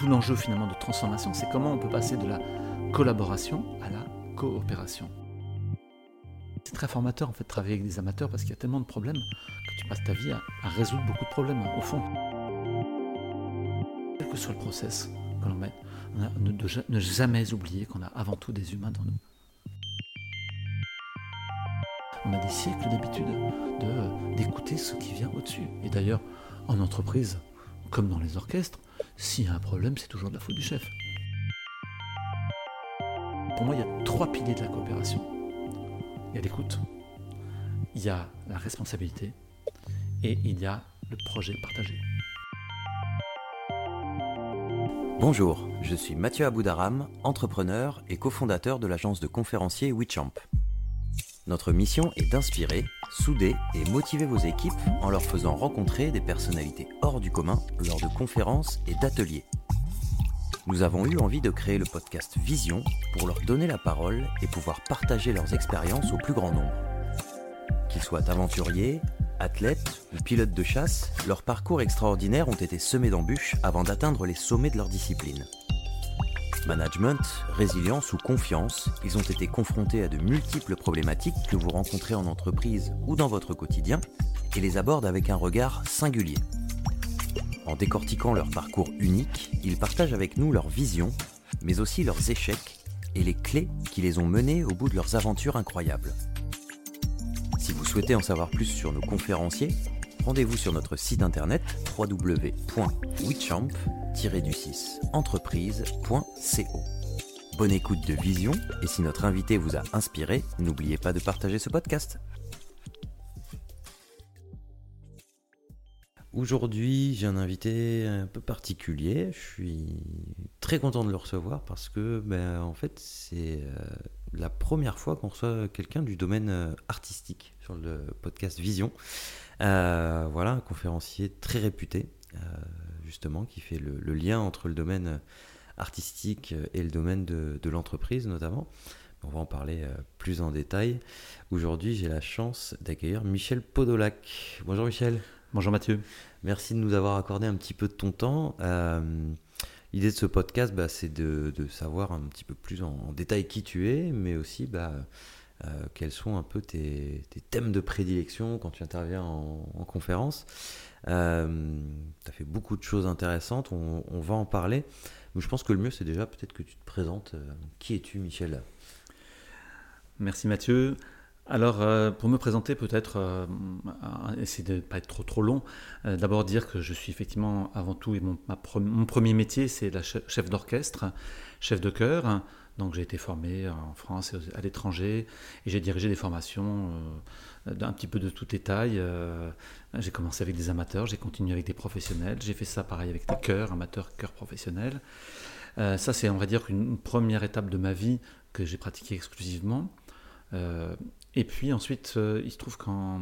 tout l'enjeu finalement de transformation, c'est comment on peut passer de la collaboration à la coopération. C'est très formateur en fait de travailler avec des amateurs parce qu'il y a tellement de problèmes que tu passes ta vie à, résoudre beaucoup de problèmes au fond. Quel que soit le process que l'on met, ne, ne jamais oublier qu'on a avant tout des humains dans nous. On a des siècles d'habitude d'écouter ce qui vient au-dessus. Et d'ailleurs, en entreprise, comme dans les orchestres, s'il y a un problème, c'est toujours de la faute du chef. Pour moi, il y a trois piliers de la coopération. Il y a l'écoute, il y a la responsabilité et il y a le projet partagé. Bonjour, je suis Mathieu Aboudaram, entrepreneur et cofondateur de l'agence de conférenciers WeChamp. Notre mission est d'inspirer, souder et motiver vos équipes en leur faisant rencontrer des personnalités hors du commun lors de conférences et d'ateliers. Nous avons eu envie de créer le podcast Vision pour leur donner la parole et pouvoir partager leurs expériences au plus grand nombre. Qu'ils soient aventuriers, athlètes ou pilotes de chasse, leurs parcours extraordinaires ont été semés d'embûches avant d'atteindre les sommets de leur discipline. Management, résilience ou confiance, ils ont été confrontés à de multiples problématiques que vous rencontrez en entreprise ou dans votre quotidien et les abordent avec un regard singulier. En décortiquant leur parcours unique, ils partagent avec nous leur vision, mais aussi leurs échecs et les clés qui les ont menés au bout de leurs aventures incroyables. Si vous souhaitez en savoir plus sur nos conférenciers, rendez-vous sur notre site internet www.wichamp-entreprise.co. Bonne écoute de Vision et si notre invité vous a inspiré, n'oubliez pas de partager ce podcast. Aujourd'hui, j'ai un invité un peu particulier. Je suis très content de le recevoir parce que, ben, en fait, c'est euh, la première fois qu'on reçoit quelqu'un du domaine euh, artistique sur le podcast Vision. Euh, voilà, un conférencier très réputé, euh, justement, qui fait le, lien entre le domaine artistique et le domaine de, l'entreprise, notamment. On va en parler euh, plus en détail. Aujourd'hui, j'ai la chance d'accueillir Michel Podolac. Bonjour Michel. Bonjour Mathieu. Merci de nous avoir accordé un petit peu de ton temps. L'idée de ce podcast, bah, c'est de, savoir un petit peu plus en, détail qui tu es, mais aussi bah, euh, quels sont un peu tes, thèmes de prédilection quand tu interviens en, conférence. Euh, tu as fait beaucoup de choses intéressantes, on, va en parler. Mais je pense que le mieux, c'est déjà peut-être que tu te présentes. Euh, qui es-tu, Michel? Merci Mathieu. Alors, pour me présenter, peut-être, essayer de ne pas être trop trop long, d'abord dire que je suis effectivement, avant tout, et mon, mon premier métier, c'est la chef d'orchestre, chef de chœur. Donc j'ai été formé en France et à l'étranger et j'ai dirigé des formations euh, d'un petit peu de toutes les tailles. Euh, j'ai commencé avec des amateurs, j'ai continué avec des professionnels, j'ai fait ça pareil avec des chœurs, amateurs, chœurs professionnels. Euh, ça c'est on va dire une première étape de ma vie que j'ai pratiquée exclusivement. et puis ensuite il se trouve qu'en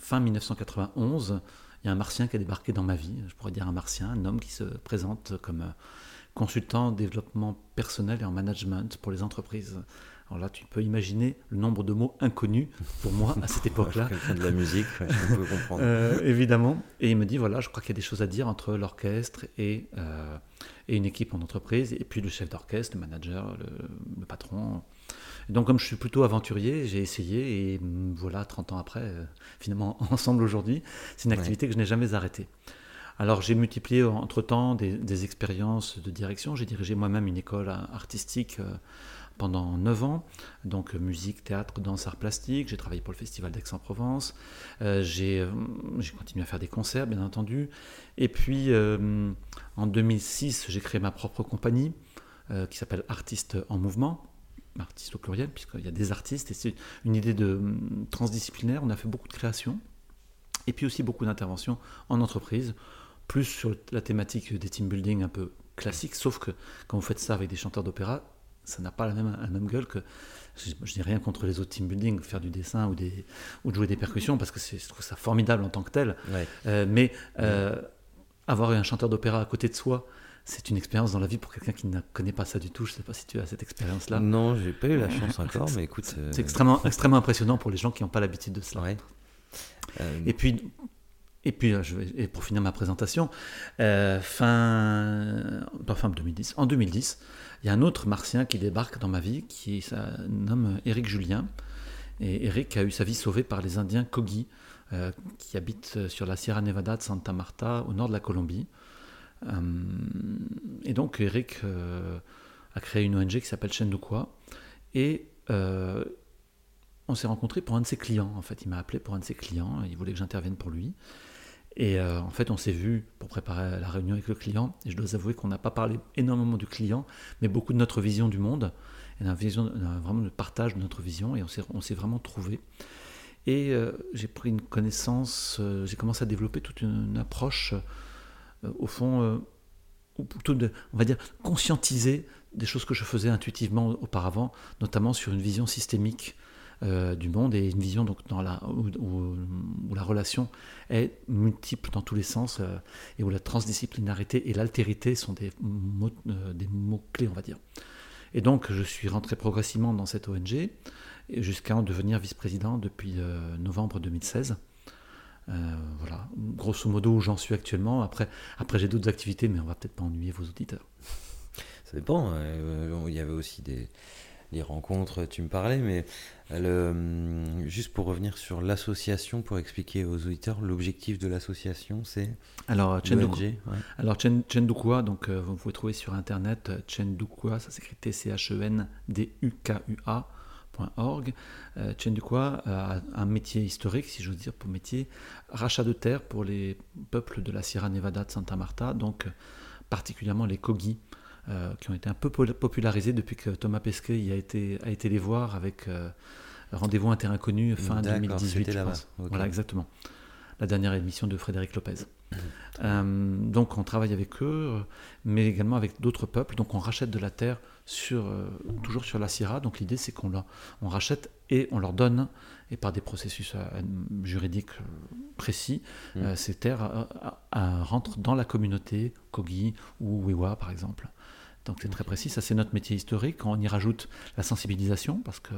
fin 1991, il y a un martien qui a débarqué dans ma vie, je pourrais dire un martien, un homme qui se présente comme consultant en développement personnel et en management pour les entreprises. Alors là, tu peux imaginer le nombre de mots inconnus pour moi à cette époque-là. de la musique, je peux comprendre. Euh, évidemment. Et il me dit voilà, je crois qu'il y a des choses à dire entre l'orchestre et, euh, et une équipe en entreprise, et puis le chef d'orchestre, le manager, le, patron. donc, comme je suis plutôt aventurier, j'ai essayé, et voilà, 30 ans après, euh, finalement, ensemble aujourd'hui, c'est une activité que je n'ai jamais arrêtée. Alors j'ai multiplié entre-temps des, expériences de direction. J'ai dirigé moi-même une école artistique euh, pendant 9 ans, donc euh, musique, théâtre, danse, art plastique. J'ai travaillé pour le Festival d'Aix-en-Provence. Euh, j'ai continué à faire des concerts, bien entendu. Et puis en 2006, j'ai créé ma propre compagnie qui s'appelle Artistes en Mouvement artistes au pluriel, puisqu'il y a des artistes, et c'est une idée de transdisciplinaire. On a fait beaucoup de créations, et puis aussi beaucoup d'interventions en entreprise, plus sur la thématique des team building un peu classique, sauf que quand vous faites ça avec des chanteurs d'opéra, ça n'a pas la même, la même gueule que. Je, n'ai rien contre les autres team building, faire du dessin ou, des, ou de jouer des percussions, parce que je trouve ça formidable en tant que tel. Euh, mais euh, avoir un chanteur d'opéra à côté de soi, c'est une expérience dans la vie pour quelqu'un qui ne connaît pas ça du tout. Je ne sais pas si tu as cette expérience-là. Non, j'ai pas eu la chance encore, mais écoute. C'est euh, extrêmement, extrêmement impressionnant pour les gens qui n'ont pas l'habitude de cela. Et puis, et puis, je vais, et pour finir ma présentation, fin, fin 2010, en 2010, il y a un autre martien qui débarque dans ma vie, qui nomme Éric Julien. Et Eric a eu sa vie sauvée par les Indiens Kogi, euh, qui habitent sur la Sierra Nevada de Santa Marta, au nord de la Colombie. Euh, et donc Eric euh, a créé une ONG qui s'appelle Chendukwa. Et on s'est rencontrés pour un de ses clients. En fait, il m'a appelé pour un de ses clients. Il voulait que j'intervienne pour lui. Et en fait, on s'est vu pour préparer la réunion avec le client. Et je dois avouer qu'on n'a pas parlé énormément du client, mais beaucoup de notre vision du monde et vision, vraiment le partage de notre vision, et on s'est vraiment trouvé. Et euh, j'ai pris une connaissance, euh, j'ai commencé à développer toute une, approche, euh, au fond, ou plutôt, on va dire, conscientiser des choses que je faisais intuitivement auparavant, notamment sur une vision systémique du monde et une vision donc où, la relation est multiple dans tous les sens et où la transdisciplinarité et l'altérité sont des mots, mots clés, on va dire. Et donc, je suis rentré progressivement dans cette ONG jusqu'à en devenir vice-président depuis euh, novembre 2016. Euh, voilà, grosso modo où j'en suis actuellement. Après, après j'ai d'autres activités, mais on va peut-être pas ennuyer vos auditeurs. Ça dépend. Euh, il y avait aussi des, les rencontres, tu me parlais, mais le, hum, juste pour revenir sur l'association, pour expliquer aux auditeurs, l'objectif de l'association, c'est Alors, Chendukwa, ouais. alors Chendukwa, donc euh, vous pouvez trouver sur internet euh, Chendukwa, ça s'écrit T-C-H-E-N-D-U-K-U-A.org. Euh, Chendukwa a un métier historique, si j'ose dire, pour métier, rachat de terre pour les peuples de la Sierra Nevada de Santa Marta, donc particulièrement les Kogi. Euh, qui ont été un peu popularisés depuis que Thomas Pesquet y a été, a été les voir avec euh, Rendez-vous Inconnu fin 2018. Je pense. Voilà, exactement. La dernière émission de Frédéric Lopez. Mmh. Euh, donc on travaille avec eux, mais également avec d'autres peuples. Donc on rachète de la terre sur, toujours sur la Sierra. Donc l'idée c'est qu'on on rachète et on leur donne, et par des processus juridiques précis, mmh. ces terres rentrent dans la communauté Kogi ou Wewa par exemple. Donc c'est très précis, ça c'est notre métier historique. Quand on y rajoute la sensibilisation, parce que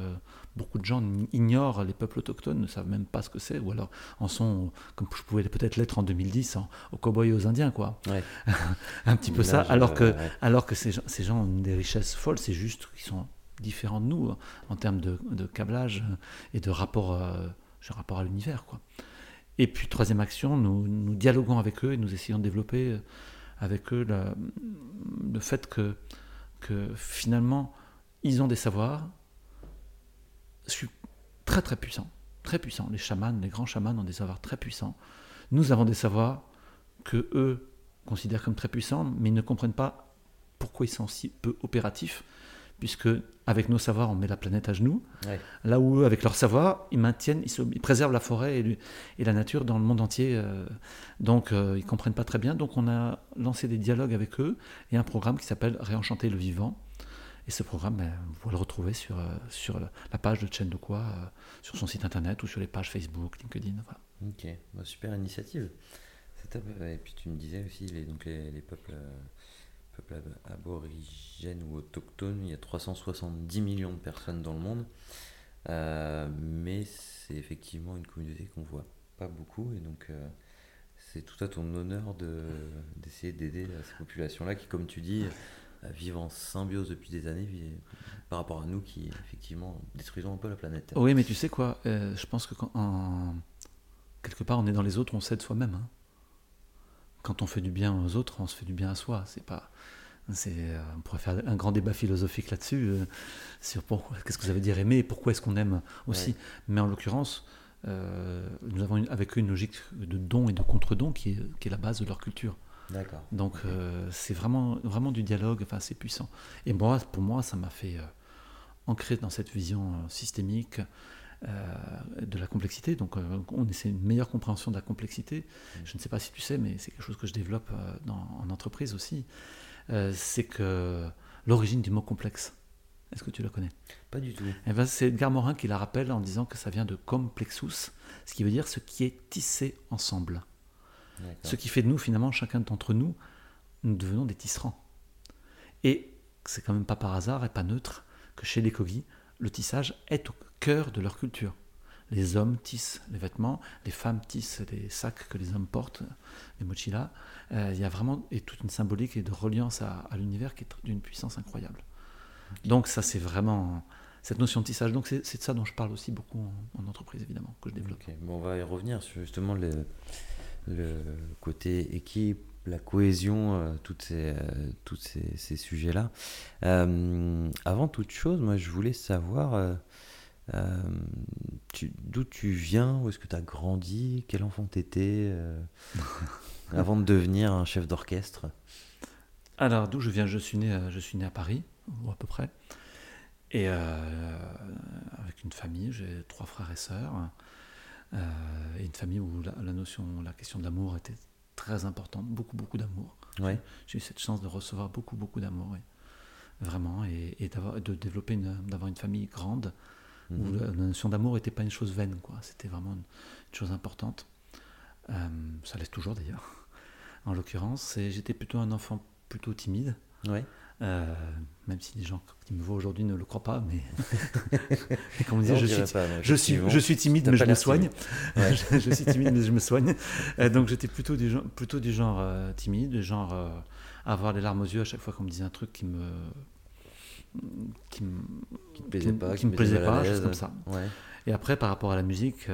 beaucoup de gens ignorent les peuples autochtones, ne savent même pas ce que c'est, ou alors en sont, comme je pouvais peut-être l'être en 2010, aux cow-boys et aux Indiens, quoi. un petit peu ça, alors que, alors que ces, ces, gens ont des richesses folles, c'est juste qu'ils sont différents de nous en termes de, câblage et de rapport, euh, rapport à l'univers, quoi. Et puis troisième action, nous, nous dialoguons avec eux et nous essayons de développer euh, avec eux le fait que, finalement, ils ont des savoirs très très puissants, très puissants. Les chamans, les grands chamans ont des savoirs très puissants. Nous avons des savoirs que eux considèrent comme très puissants, mais ils ne comprennent pas pourquoi ils sont si peu opératifs puisque avec nos savoirs, on met la planète à genoux. Là où, avec leur savoir, ils maintiennent, ils, préservent la forêt et, la nature dans le monde entier. Euh. donc, euh, ils comprennent pas très bien. Donc, on a lancé des dialogues avec eux et un programme qui s'appelle Réenchanter le vivant. Et ce programme, ben, vous pouvez le retrouver sur, euh, sur la page de Chen de quoi, sur son site internet ou sur les pages Facebook, LinkedIn. Ok, bah, super initiative. Et puis tu me disais aussi les, donc les peuples peuple aborigène ou autochtone, il y a 370 millions de personnes dans le monde. Euh, mais c'est effectivement une communauté qu'on voit pas beaucoup et donc euh, c'est tout à ton honneur d'essayer d'aider ces populations-là qui, comme tu dis, euh, vivent en symbiose depuis des années par rapport à nous qui, effectivement, détruisons un peu la planète. Oui, mais tu sais quoi, je pense que quand, quelque part on est dans les autres, on s'aide soi-même. Hein quand on fait du bien aux autres, on se fait du bien à soi. C'est pas, c'est, euh, on pourrait faire un grand débat philosophique là-dessus euh, sur pourquoi, qu'est-ce que ça veut dire aimer et pourquoi est-ce qu'on aime aussi. Mais en l'occurrence, euh, nous avons avec eux une logique de don et de contre-don qui est, qui est la base de leur culture. D'accord. Donc c'est vraiment, vraiment du dialogue, enfin c'est puissant. Et moi, pour moi, ça m'a fait ancrer dans cette vision systémique de la complexité. Donc, euh, on essaie une meilleure compréhension de la complexité. Je ne sais pas si tu sais, mais c'est quelque chose que je développe euh, dans, en entreprise aussi. c'est que l'origine du mot complexe. Est-ce que tu le connais? Pas du tout. Eh ben, c'est Edgar Morin qui la rappelle en disant que ça vient de complexus, ce qui veut dire ce qui est tissé ensemble. Ce qui fait de nous, finalement, chacun d'entre nous, nous devenons des tisserands. Et c'est quand même pas par hasard et pas neutre que chez les Kogi, le tissage est au cœur de leur culture. les hommes tissent les vêtements, les femmes tissent les sacs que les hommes portent, les mochilas. Euh, il y a vraiment et toute une symbolique et de reliance à, l'univers qui est d'une puissance incroyable. Donc ça, c'est vraiment cette notion de tissage. Donc c'est de ça dont je parle aussi beaucoup en, entreprise, évidemment, que je développe. On va y revenir sur justement le, côté équipe, la cohésion, euh, toutes ces, euh, ces sujets-là. Euh, avant toute chose, moi, je voulais savoir d'où tu viens, où est-ce que tu as grandi, quel enfant tu étais avant de devenir un chef d'orchestre? Alors, d'où je viens? Je suis, né, je suis né à Paris, ou à peu près. Et avec une famille, j'ai trois frères et sœurs. et une famille où la, la notion, la question de l'amour était très importante, beaucoup, beaucoup d'amour. Ouais. J'ai eu cette chance de recevoir beaucoup, beaucoup d'amour, vraiment, et, et de développer, d'avoir une famille grande où mhm. la, notion d'amour n'était pas une chose vaine, quoi. C'était vraiment une, chose importante. Euh, ça l'est toujours d'ailleurs, en l'occurrence. J'étais plutôt un enfant plutôt timide. Ouais. Euh, même si les gens qui me voient aujourd'hui ne le croient pas, mais, comme on je, suis, je, suis, je suis timide, mais je me soigne. je, suis timide, mais je me soigne. donc j'étais plutôt du, genre, plutôt du genre euh, timide, du genre euh, avoir les larmes aux yeux à chaque fois qu'on me disait un truc qui me qui me, qui plaisait pas, qui, me plaisait pas, chose comme ça. Et après, par rapport à la musique,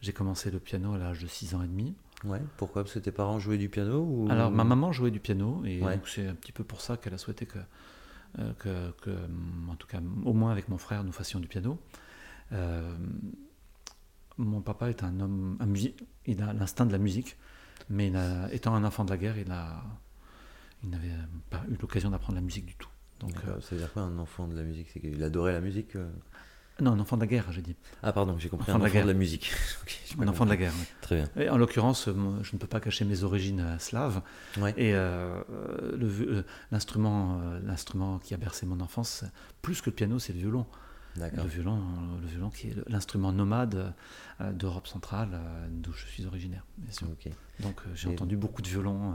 j'ai commencé le piano à l'âge de 6 ans et demi. Ouais, pourquoi? Parce que tes parents jouaient du piano ou... Alors, ma maman jouait du piano, et c'est un petit peu pour ça qu'elle a souhaité que, euh, que, que, en tout cas, au moins avec mon frère, nous fassions du piano. Euh, mon papa est un homme, un il a l'instinct de la musique, mais étant un enfant de la guerre, il a, il n'avait pas eu l'occasion d'apprendre la musique du tout. Donc, euh, ça veut dire quoi un enfant de la musique C'est qu'il adorait la musique non, un enfant de la guerre, j'ai dit. Ah, pardon, j'ai compris. un enfant de la musique. un enfant de la guerre. Oui. Très bien. Et en l'occurrence, je ne peux pas cacher mes origines euh, slaves. Et euh, euh, l'instrument, qui a bercé mon enfance, plus que le piano, c'est le violon. Le violon, le violon qui est l'instrument nomade d'Europe centrale, d'où je suis originaire. Donc j'ai entendu beaucoup de violons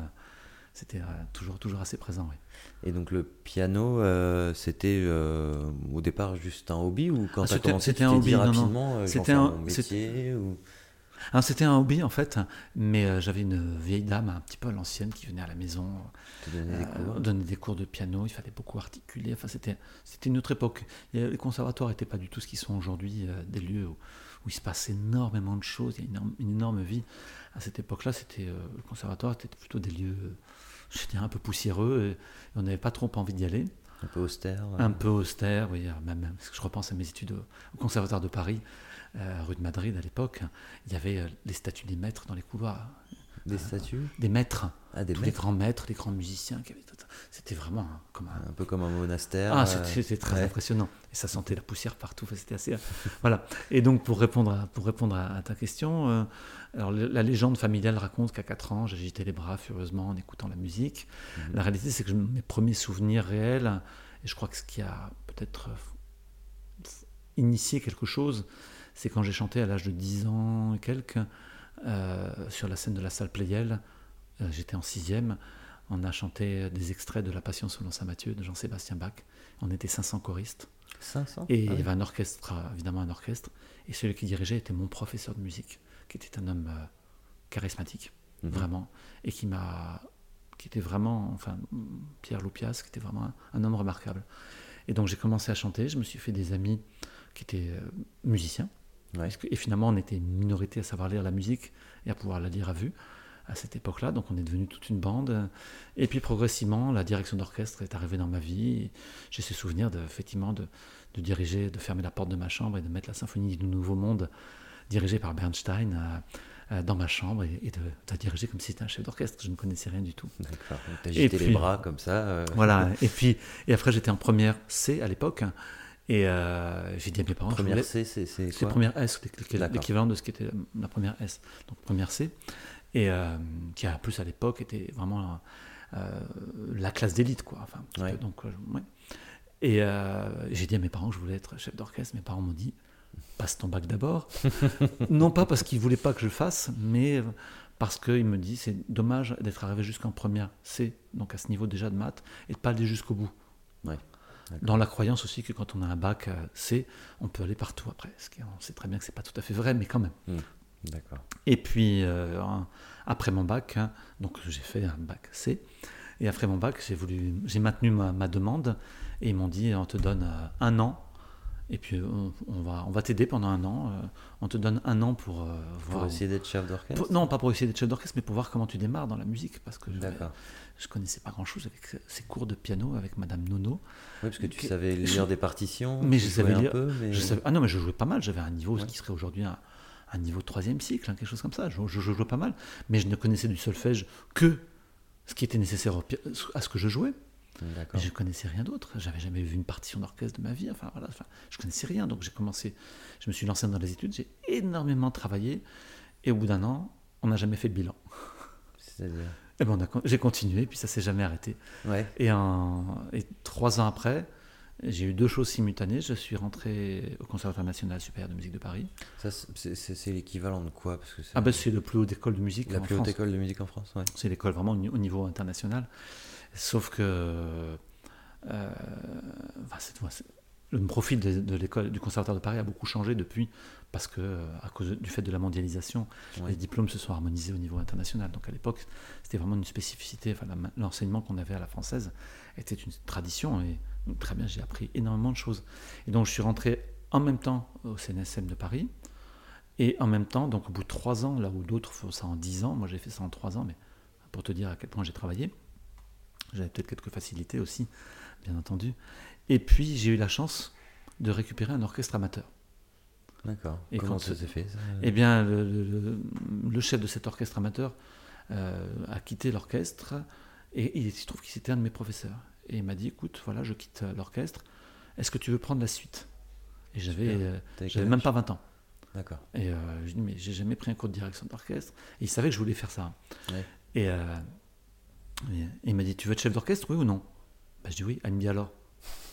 c'était euh, toujours, toujours assez présent. Oui. Et donc le piano, euh, c'était euh, au départ juste un hobby ou quand ah, tu as commencé, c'était un hobby rapidement C'était un métier ou... c'était un hobby en fait, mais j'avais une vieille dame un petit peu à l'ancienne qui venait à la maison donner des, cours. de piano. Il fallait beaucoup articuler. Enfin, c'était c'était une autre époque. les conservatoires n'étaient pas du tout ce qu'ils sont aujourd'hui, des lieux où, où, il se passe énormément de choses. Il y a une, une énorme vie. À cette époque-là, c'était le conservatoire était plutôt des lieux j'étais un peu poussiéreux et on n'avait pas trop envie d'y aller. Un peu austère. Un peu austère, oui. Même, parce que je repense à mes études au, Conservatoire de Paris, euh, rue de Madrid à l'époque. Il y avait euh, les statues des maîtres dans les couloirs. Des statues? Des maîtres. Ah, des Tous les grands maîtres, les grands musiciens. C'était vraiment comme un... un... peu comme un monastère. Ah, c'était très impressionnant. Et ça sentait la poussière partout. C'était assez. voilà. Et donc, pour répondre à, pour répondre à, ta question, alors la légende familiale raconte qu'à 4 ans, j'agitais les bras furieusement en écoutant la musique. Mhm. La réalité, c'est que mes premiers souvenirs réels, et je crois que ce qui a peut-être euh, initié quelque chose, c'est quand j'ai chanté à l'âge de 10 ans et quelques, euh, sur la scène de la salle Playel, euh, j'étais en sixième, on a chanté des extraits de La Passion selon Saint Matthieu de Jean-Sébastien Bach. On était 500 choristes. 500 Et il y ah avait un orchestre, évidemment un orchestre, et celui qui dirigeait était mon professeur de musique qui était un homme euh, charismatique, mhm. vraiment, et qui m'a, qui était vraiment, enfin, Pierre Loupias, qui était vraiment un, homme remarquable. Et donc j'ai commencé à chanter, je me suis fait des amis qui étaient euh, musiciens, et finalement on était une minorité à savoir lire la musique et à pouvoir la lire à vue à cette époque-là, donc on est devenu toute une bande. Et puis progressivement, la direction d'orchestre est arrivée dans ma vie. J'ai ce souvenir de, effectivement de, de, diriger, de fermer la porte de ma chambre et de mettre la symphonie du Nouveau Monde dirigé par Bernstein euh, euh, dans ma chambre et, de, diriger comme si c'était un chef d'orchestre. Je ne connaissais rien du tout. D'accord. Tu agité les bras comme ça. Euh. Voilà. Et puis, et après, j'étais en première C à l'époque. Et j'ai dit à mes parents. Première C, c'est quoi C'est première S, l'équivalent de ce qui était la première S. Donc première C. Et qui, a plus à l'époque, était vraiment la classe d'élite, quoi. Enfin, donc, ouais. Et j'ai dit à mes parents que je voulais être chef d'orchestre. Mes parents m'ont dit passe ton bac d'abord. non pas parce qu'il voulait pas que je le fasse, mais parce qu'il me dit c'est dommage d'être arrivé jusqu'en première C, donc à ce niveau déjà de maths, et de pas aller jusqu'au bout. Ouais. Dans la croyance aussi que quand on a un bac euh, C, on peut aller partout après. Ce qui, on sait très bien que c'est pas tout à fait vrai, mais quand même. Hmm. D'accord. Et puis, euh, après mon bac, hein, donc j'ai fait un bac C. Et après mon bac, j'ai voulu, j'ai maintenu ma, ma demande et ils m'ont dit on te donne euh, un an. Et puis on, on va, on va t'aider pendant un an. euh, on te donne un an pour euh, Pour voir. essayer d'être chef d'orchestre pour- non, pas pour essayer d'être chef d'orchestre, mais pour voir comment tu démarres dans la musique, parce que je, je connaissais pas grand chose avec ces cours de piano avec Madame Nono. Oui, parce que tu Que- savais lire je- des partitions. Mais je savais jouais un lire- peu, mais... Je savais- ah non, mais je jouais pas mal. J'avais un niveau Ouais. qui serait aujourd'hui un, un niveau troisième cycle, hein, quelque chose comme ça. Je, je- jouais pas mal, mais je ne connaissais du solfège que ce qui était nécessaire au à ce que je jouais. Je connaissais rien d'autre. J'avais jamais vu une partition d'orchestre de ma vie. Enfin voilà, enfin, je connaissais rien. Donc j'ai commencé, je me suis lancé dans les études. J'ai énormément travaillé, et au bout d'un an, on n'a jamais fait le bilan. C'est-à-dire Et ben a con- j'ai continué, puis ça s'est jamais arrêté. Ouais. Et, en- et trois ans après, j'ai eu deux choses simultanées. Je suis rentré au Conservatoire national supérieur de musique de Paris. Ça, c'est l'équivalent de quoi? Parce que c'est Ah ben c'est le plus haut école de musique la en plus haute France. école de musique en France. Ouais. C'est l'école vraiment au niveau international. Sauf que euh, enfin, le profil de, de l'école du conservatoire de Paris a beaucoup changé depuis parce que euh, à cause du fait de la mondialisation, les diplômes se sont harmonisés au niveau international. Donc à l'époque, c'était vraiment une spécificité. Enfin, l'enseignement qu'on avait à la française était une tradition et donc, très bien, j'ai appris énormément de choses. Et donc je suis rentré en même temps au CNSM de Paris. Et en même temps, donc au bout de trois ans, là où d'autres font ça en dix ans, moi j'ai fait ça en trois ans, mais pour te dire à quel point j'ai travaillé, j'avais peut-être quelques facilités aussi, bien entendu. Et puis j'ai eu la chance de récupérer un orchestre amateur. D'accord. Et Comment quand- ça s'est fait ça? Eh bien, le, le- le- le chef de cet orchestre amateur euh, a quitté l'orchestre et il se trouve qu'il était un de mes professeurs. Et il m'a dit, écoute, voilà, je quitte l'orchestre, est-ce que tu veux prendre la suite? Et j'avais euh, même pas 20 ans. D'accord. Et euh, je lui dis, mais j'ai jamais pris un cours de direction d'orchestre. Et il savait que je voulais faire ça. Ouais. Et, euh, et il m'a dit, tu veux être chef d'orchestre, oui ou non? Bah, Je dis oui. Elle me dit alors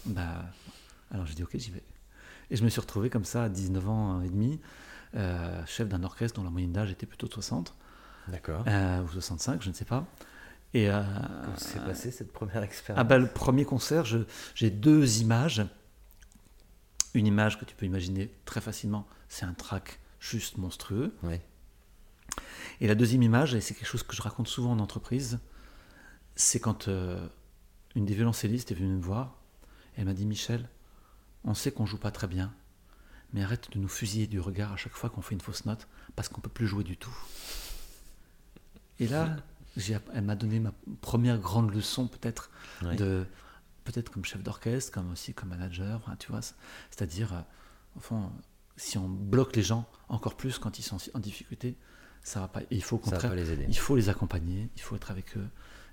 bah, Alors j'ai dit, ok, j'y vais. Et je me suis retrouvé comme ça à 19 ans et demi, euh, chef d'un orchestre dont la moyenne d'âge était plutôt de 60, D'accord. euh, ou 65, je ne sais pas. Et, euh, Comment s'est passée cette première expérience? Ah bah, le premier concert, j'ai deux images. Une image que tu peux imaginer très facilement, c'est un track juste monstrueux. Ouais. Et la deuxième image, et c'est quelque chose que je raconte souvent en entreprise, c'est quand euh, une des violoncellistes est venue me voir. Elle m'a dit Michel, on sait qu'on joue pas très bien, mais arrête de nous fusiller du regard à chaque fois qu'on fait une fausse note, parce qu'on peut plus jouer du tout. Et là, elle m'a donné ma première grande leçon, peut-être, de peut-être comme chef d'orchestre, comme aussi comme manager, enfin, tu vois, c'est- c'est-à-dire, euh, au fond, si on bloque les gens encore plus quand ils sont en difficulté, ça va pas. Il faut au contraire, les aider. il faut les accompagner, il faut être avec eux.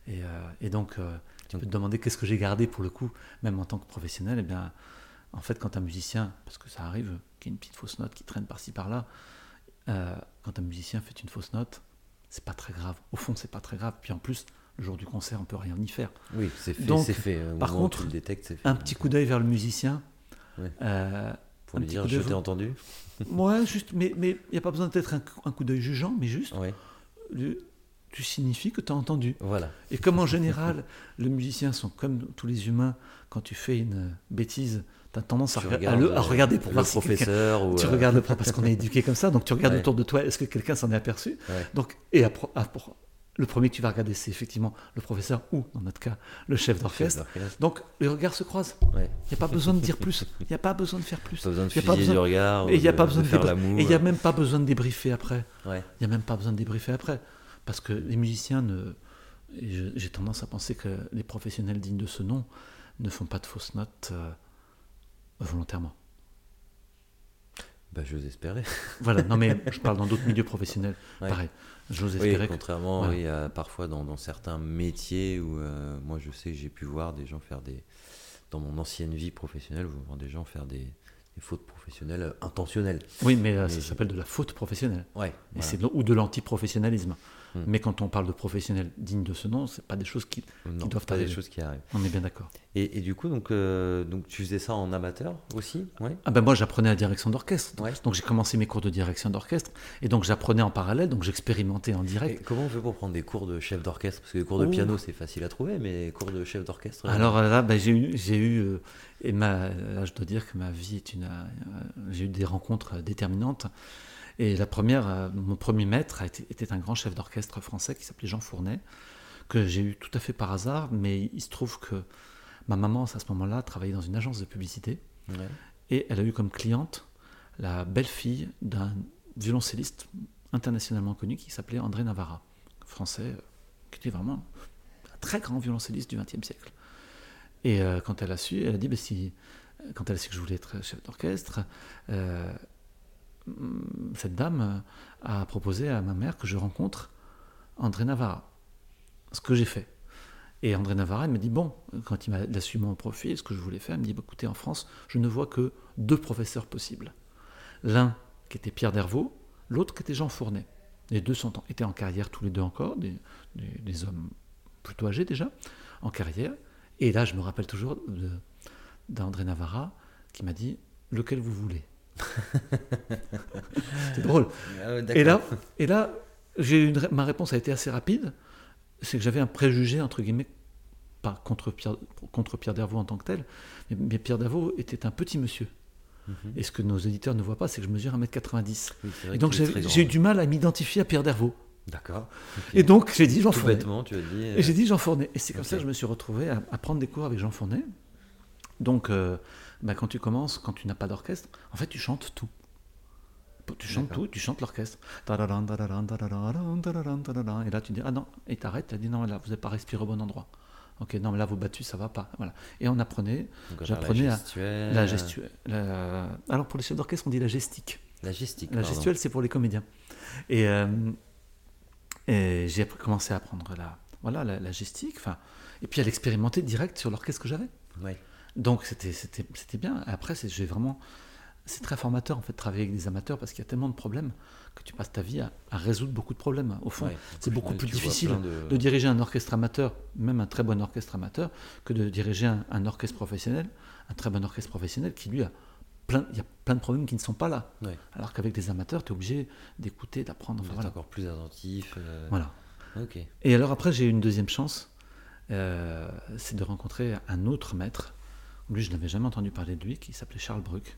Et, euh, et donc, euh, tu peux te demander qu'est-ce que j'ai gardé pour le coup, même en tant que professionnel. Et bien, en fait, quand un musicien, parce que ça arrive, qu'il y ait une petite fausse note qui traîne par-ci par-là, euh, quand un musicien fait une fausse note, c'est pas très grave. Au fond, c'est pas très grave. Puis en plus, le jour du concert, on peut rien y faire. Oui, c'est fait. Donc, c'est fait. Au par contre, tu le détectes, c'est fait. Un petit coup d'œil vers le musicien. Ouais. euh, Pour lui dire, je t'ai entendu. ouais, juste, mais il n'y a pas besoin d'être un, un coup d'œil jugeant, mais juste, Ouais. le- tu signifies que tu as entendu. Voilà. Et comme en général, les musiciens sont comme tous les humains, quand tu fais une bêtise, tu as tendance à, à le- à le- regarder pour le voir si ou Tu euh, regardes le prof parce qu'on est éduqué comme ça, donc tu regardes Ouais. autour de toi, est-ce que quelqu'un s'en est aperçu? Ouais. Donc, et à le premier que tu vas regarder, c'est effectivement le professeur ou, dans notre cas, le chef d'orchestre. Donc, les regards se croisent. Ouais. Il n'y a pas besoin de dire plus. Il n'y a pas besoin de faire plus. Pas besoin de Y a pas besoin- du regard. Et il n'y a pas besoin de, faire débrie- l'amour. Et il n'y a même pas besoin de débriefer après. Il n'y a même pas besoin de débriefer après. Parce que les musiciens ne. et je- J'ai tendance à penser que les professionnels dignes de ce nom ne font pas de fausses notes euh, volontairement. Bah, j'ose espérer. Voilà, non mais je parle dans d'autres milieux professionnels. Ouais. Pareil, j'ose Oui, espérer que. contrairement, voilà. oui, à parfois dans, dans certains métiers où euh, moi je sais que j'ai pu voir des gens faire des. Dans mon ancienne vie professionnelle, vous voir des gens faire des, des fautes professionnelles euh, intentionnelles. Oui, mais, Mais ça s'appelle de la faute professionnelle. Ouais. Et voilà. c'est de- ou de l'antiprofessionnalisme. Hmm. Mais quand on parle de professionnels dignes de ce nom, c'est pas des choses qui, Non, doivent pas des arriver. choses qui arrivent. on est bien d'accord. Et, et du coup, donc, euh, donc, tu faisais ça en amateur aussi ouais Ah ben moi j'apprenais la direction d'orchestre. Ouais. Donc j'ai commencé mes cours de direction d'orchestre et donc j'apprenais en parallèle, donc j'expérimentais en Et direct. comment on fait pour prendre des cours de chef d'orchestre? Parce que les cours de piano, c'est facile à trouver, mais cours de chef d'orchestre. euh, Alors là, ben, j'ai eu, j'ai eu euh, et ma, là je dois dire que ma vie est une, euh, j'ai eu des rencontres déterminantes. Et la première, euh, mon premier maître été, était un grand chef d'orchestre français qui s'appelait Jean Fournet, que j'ai eu tout à fait par hasard, mais il se trouve que ma maman, à ce moment-là, travaillait dans une agence de publicité. ouais. Et elle a eu comme cliente la belle-fille d'un violoncelliste internationalement connu qui s'appelait André Navarra, français, euh, qui était vraiment un très grand violoncelliste du XXe siècle. Et euh, quand elle a su, elle a dit, bah, si, quand elle a su que je voulais être chef d'orchestre, euh, cette dame euh, a proposé à ma mère que je rencontre André Navarra. Ce que j'ai fait. Et André Navarra, il me dit, bon, quand il m'a a su mon profil, ce que je voulais faire, il me dit, bah, écoutez, en France, je ne vois que deux professeurs possibles. L'un qui était Pierre Dervaux, l'autre qui était Jean Fournet. Les deux sont en- étaient en carrière tous les deux encore, des, des- hommes plutôt âgés déjà, en carrière. Et là, je me rappelle toujours d'André Navarra qui m'a dit, lequel vous voulez? C'est drôle. Ah ouais, Et là, et là j'ai une ma réponse a été assez rapide. C'est que j'avais un préjugé, entre guillemets, pas contre Pierre, contre Pierre Dervaux en tant que tel, mais, mais Pierre Dervaux était un petit monsieur. Mhm. Et ce que nos éditeurs ne voient pas, c'est que je mesure 1m90. Oui, c'est vrai Et donc j'ai eu du mal à m'identifier à Pierre Dervaux. D'accord. Et donc j'ai dit Jean Tout Fournet. bêtement, tu as dit. euh, Et j'ai dit Jean Fournet. Et c'est comme ça que je me suis retrouvé à, à prendre des cours avec Jean Fournet. Donc, euh, bah, quand tu commences, quand tu n'as pas d'orchestre, en fait, tu chantes tout. Tu chantes tout, tu chantes l'orchestre. Et là, tu dis, ah non, et t'arrêtes, tu dis, non, là, vous n'avez pas respiré au bon endroit. Ok, non, mais là, vos battus, ça va pas. Voilà. Et on apprenait j'apprenais à- la gestuelle. la Alors, pour les chefs d'orchestre, on dit la gestique. La gestique. La pardon. gestuelle, c'est pour les comédiens. Et, euh, et j'ai commencé à apprendre la, voilà, la, la gestique, et puis à l'expérimenter direct sur l'orchestre que j'avais. Ouais. Donc c'était bien. Après, c'est j'ai vraiment c'est très formateur en fait de travailler avec des amateurs parce qu'il y a tellement de problèmes que tu passes ta vie à, à résoudre beaucoup de problèmes. Au fond, Ouais. c'est beaucoup plus difficile de- de diriger un orchestre amateur, même un très bon orchestre amateur, que de diriger un, un orchestre professionnel, un très bon orchestre professionnel qui lui a plein, il y a plein de problèmes qui ne sont pas là. Ouais. Alors qu'avec des amateurs, tu es obligé d'écouter, d'apprendre. Vous voilà. encore plus attentif. euh, voilà. Ok. Et alors après, j'ai eu une deuxième chance, euh, c'est de rencontrer un autre maître. Lui, je n'avais jamais entendu parler de lui, qui s'appelait Charles Bruck.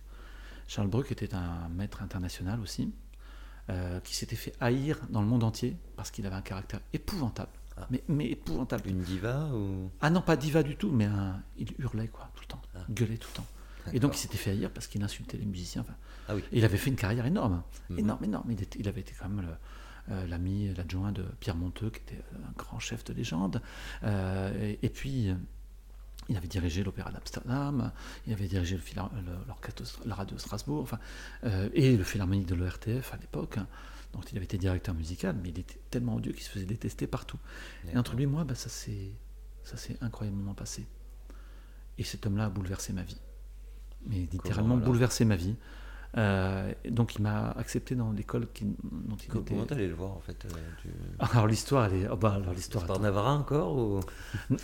Charles Bruck était un maître international aussi, euh, qui s'était fait haïr dans le monde entier parce qu'il avait un caractère épouvantable. Ah. Mais, mais épouvantable. Une diva ou? Ah non, pas diva du tout, mais un- il hurlait quoi, tout le temps. Ah. Il gueulait tout le temps. Et donc il s'était fait haïr parce qu'il insultait les musiciens. Enfin, Ah oui. il avait fait une carrière énorme, hein. Mhm. énorme, énorme. Il, était- il avait été quand même euh, l'ami, l'adjoint de Pierre Monteux, qui était un grand chef de légende. Euh, et, et puis, euh, il avait dirigé l'Opéra d'Amsterdam, il avait dirigé l'orchestre, de- la radio de Strasbourg, enfin, euh, et le philharmonique de l'ORTF à l'époque. hein. Donc il avait été directeur musical, mais il était tellement odieux qu'il se faisait détester partout. Et entre lui et moi, bah, ça s'est incroyablement passé. Et cet homme-là a bouleversé ma vie. Mais littéralement bouleversé ma vie. Euh, donc il m'a accepté dans l'école qui, dont il Co- était. Comment t'allais le voir en fait euh, tu- Alors l'histoire, elle est. oh, bah, alors l'histoire. C'est par. Navarra encore ou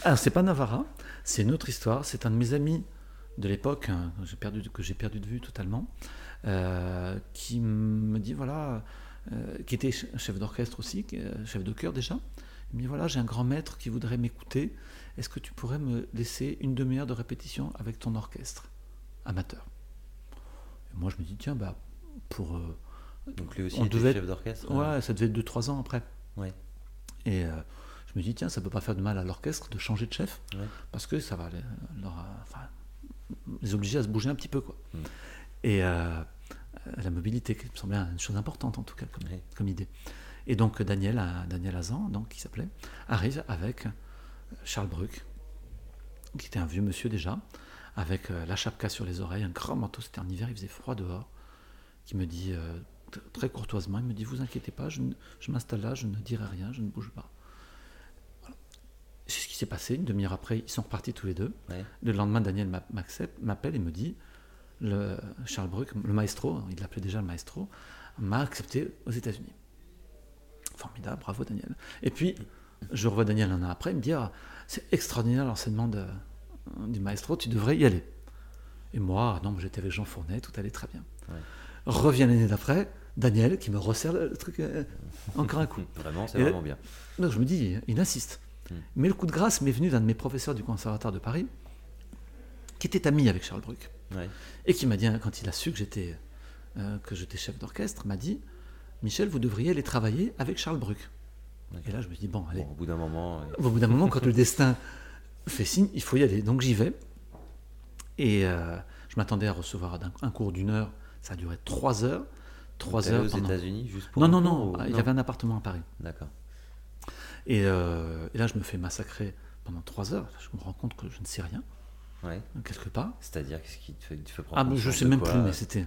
Alors c'est pas Navarra, c'est une autre histoire. C'est un de mes amis de l'époque hein, que j'ai perdu, que j'ai perdu de vue totalement, euh, qui me dit voilà, qui était ch- chef d'orchestre aussi, chef de chœur déjà. Il me dit voilà, j'ai un grand maître qui voudrait m'écouter. Est-ce que tu pourrais me laisser une demi-heure de répétition avec ton orchestre amateur? Moi je me dis tiens bah pour euh, Donc lui aussi On devait chef d'orchestre ouais ça devait être 2-3 ans après. Ouais. Et euh, je me dis, tiens, ça peut pas faire de mal à l'orchestre de changer de chef, Ouais. parce que ça va les, leur, euh, enfin, les obliger à se bouger un petit peu. Quoi. Mm. Et la mobilité, qui me semblait une chose importante en tout cas comme, idée. Et donc Daniel, Daniel Azan, donc, qui s'appelait, arrive avec Charles Bruck, qui était un vieux monsieur déjà, avec euh, la chapka sur les oreilles, un grand manteau, c'était en hiver, il faisait froid dehors, qui me dit euh, très courtoisement, il me dit, vous inquiétez pas, je, m'installe là, je ne dirai rien, je ne bouge pas. Voilà. C'est ce qui s'est passé, une demi-heure après, ils sont repartis tous les deux. Ouais. Le lendemain, Daniel m'appelle et me dit, le Charles Bruck, le maestro, il l'appelait déjà le maestro, m'a accepté aux États-Unis. formidable, bravo Daniel. Et puis, je revois Daniel un an après, il me dit, ah, c'est extraordinaire l'enseignement de, du maestro, tu devrais y aller. Et moi, non, j'étais avec Jean Fournet, tout allait très bien. Ouais. Revient l'année d'après, Daniel qui me resserre le truc euh, encore un coup. Vraiment, c'est vraiment bien. Donc je me dis, il insiste. Mm. Mais le coup de grâce m'est venu d'un de mes professeurs du conservatoire de Paris, qui était ami avec Charles Bruck, Ouais. et qui m'a dit, hein, quand il a su que j'étais euh, que j'étais chef d'orchestre, m'a dit, Michel, vous devriez aller travailler avec Charles Bruck. Et là, je me dis, bon, allez, Bon, au bout d'un moment, au bout d'un moment, quand le destin fait signe, il faut y aller. Donc j'y vais. Et euh, je m'attendais à recevoir un, un cours d'une heure. Ça a duré trois heures. Trois heures aux pendant... États-Unis juste pour Non, non, non. ou- Il avait un appartement à Paris. D'accord. Et, euh, et là, je me fais massacrer pendant trois heures. Je me rends compte que je ne sais rien, Ouais. quelque part. C'est-à-dire qu'est-ce qui te fait, te fait prendre Ah, mais je sais même quoi plus, mais c'était.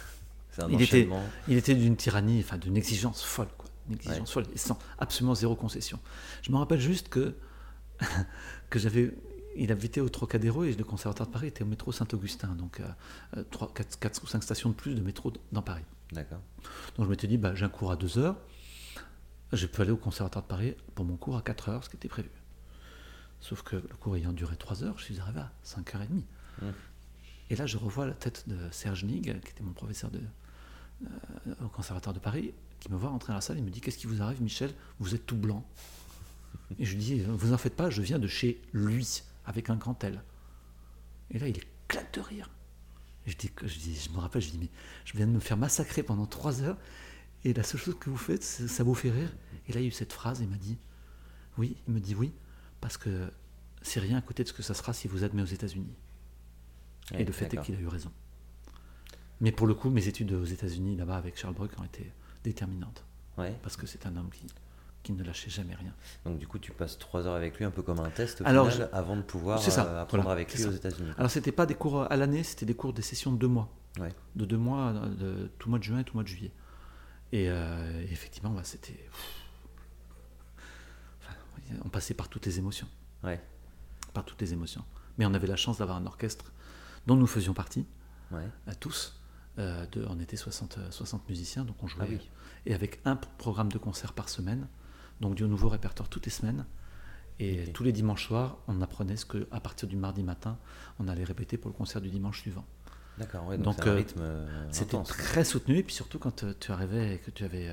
C'est un il était-. Il était d'une tyrannie, enfin d'une exigence folle, quoi. Une exigence Ouais. folle, et sans absolument zéro concession. Je me rappelle juste que, que j'avais. Il habitait au Trocadéro et le conservatoire de Paris était au métro Saint-Augustin, donc 4, ou 5 stations de plus de métro dans Paris. D'accord. Donc je m'étais dit, bah, j'ai un cours à 2 heures, je peux aller au conservatoire de Paris pour mon cours à 4 heures, ce qui était prévu. Sauf que le cours ayant duré 3 heures, je suis arrivé à 5h30. Mmh. Et là, je revois la tête de Serge Nig, qui était mon professeur de, euh, au conservatoire de Paris, qui me voit rentrer dans la salle et me dit Qu'est-ce qui vous arrive, Michel? Vous êtes tout blanc. Et je lui dis Vous en faites pas, je viens de chez lui, avec un grand L. Et là, il éclate de rire. Je, dis, je, dis, je me rappelle, je dis Mais je viens de me faire massacrer pendant trois heures, et la seule chose que vous faites, ça vous fait rire. Et là, il y a eu cette phrase, il m'a dit Oui, il me dit oui, parce que c'est rien à côté de ce que ça sera si vous admet aux États-Unis. Et le fait est qu'il a eu raison. Mais pour le coup, mes études aux États-Unis, là-bas, avec Charles Bruck, ont été déterminantes. Ouais. Parce que c'est un homme qui, qui ne lâchait jamais rien. Donc du coup, tu passes trois heures avec lui, un peu comme un test au Alors, final, avant de pouvoir ça, euh, apprendre voilà, avec lui ça. aux États-Unis. Alors, c'était pas des cours à l'année, c'était des cours des sessions de deux mois. Ouais. De deux mois, de tout mois de juin et tout mois de juillet. Et euh, effectivement, bah, c'était. Enfin, on passait par toutes les émotions. Ouais. Par toutes les émotions. Mais on avait la chance d'avoir un orchestre dont nous faisions partie, Ouais. à tous. Euh, de, on était 60, euh, 60 musiciens, donc on jouait. Ah oui. Et avec un programme de concert par semaine, donc du nouveau répertoire toutes les semaines. Et tous les dimanches soirs, on apprenait ce que, à partir du mardi matin, on allait répéter pour le concert du dimanche suivant. D'accord. Ouais, donc Donc, un euh, rythme euh, C'était très soutenu, et puis surtout quand euh, tu arrivais et que tu avais.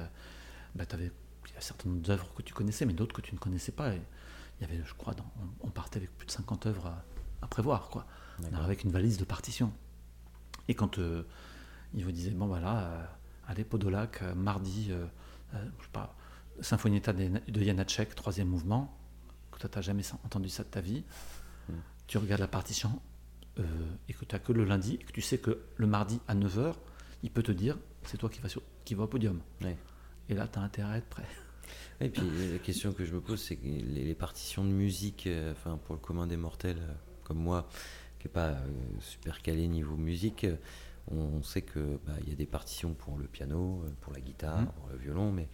bah, t'avais- il y a certaines œuvres que tu connaissais, mais d'autres que tu ne connaissais pas. Et il y avait, je crois, dans- on, on partait avec plus de 50 œuvres à, à prévoir. Quoi. On arrivait avec une valise de partitions. Et quand euh, il vous disait, bon voilà, euh, allez, Podolac, mardi, euh, je sais pas, Symphonietta de Janacek, troisième mouvement, que toi, tu n'as jamais entendu ça de ta vie, Hmm. tu regardes la partition euh, et que tu n'as que le lundi, et que tu sais que le mardi à 9h, il peut te dire, c'est toi qui vas, sur, qui vas au podium. Et là, tu as intérêt à être prêt. Et puis la question que je me pose, c'est que les, les partitions de musique, euh, enfin pour le commun des mortels euh, comme moi, qui n'est pas euh, super calé niveau musique, euh, on sait que bah, il y a des partitions pour le piano, euh, pour la guitare, Mhm. pour le violon, mais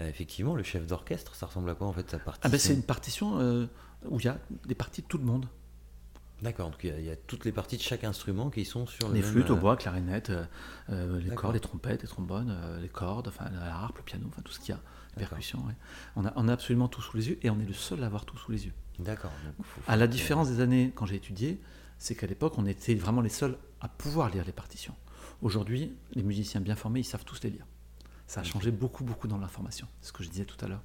euh, effectivement le chef d'orchestre, ça ressemble à quoi en fait sa partition Ah ben, c'est une partition euh, où il y a des parties de tout le monde. D'accord, donc il y, a- il y a toutes les parties de chaque instrument qui sont sur le Les même, flûtes, au bois, clarinettes, euh, euh, les cordes, les trompettes, les trombones, les cordes, enfin la harpe, le piano, enfin tout ce qu'il y a, les percussions. ouais. On, a, on a absolument tout sous les yeux et on est le seul à avoir tout sous les yeux. D'accord. À la différence des années quand j'ai étudié, c'est qu'à l'époque, on était vraiment les seuls à pouvoir lire les partitions. Aujourd'hui, les musiciens bien formés, ils savent tous les lire. Ça a changé beaucoup, beaucoup dans l'information. C'est ce que je disais tout à l'heure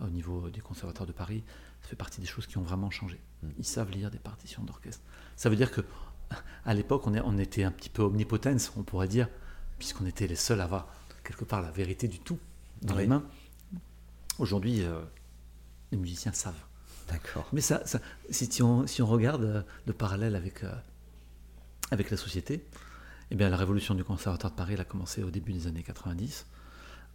au niveau des conservatoires de Paris. Ça fait partie des choses qui ont vraiment changé. Mm. Ils savent lire des partitions d'orchestre. Ça veut dire que à l'époque, on, était un petit peu omnipotence, on pourrait dire, puisqu'on était les seuls à avoir quelque part la vérité du tout dans les mains. Aujourd'hui, euh, les musiciens savent. D'accord. Mais ça, ça- si, on, si on regarde euh, le parallèle avec, euh, avec la société, eh bien, la révolution du conservatoire de Paris elle a commencé au début des années 90,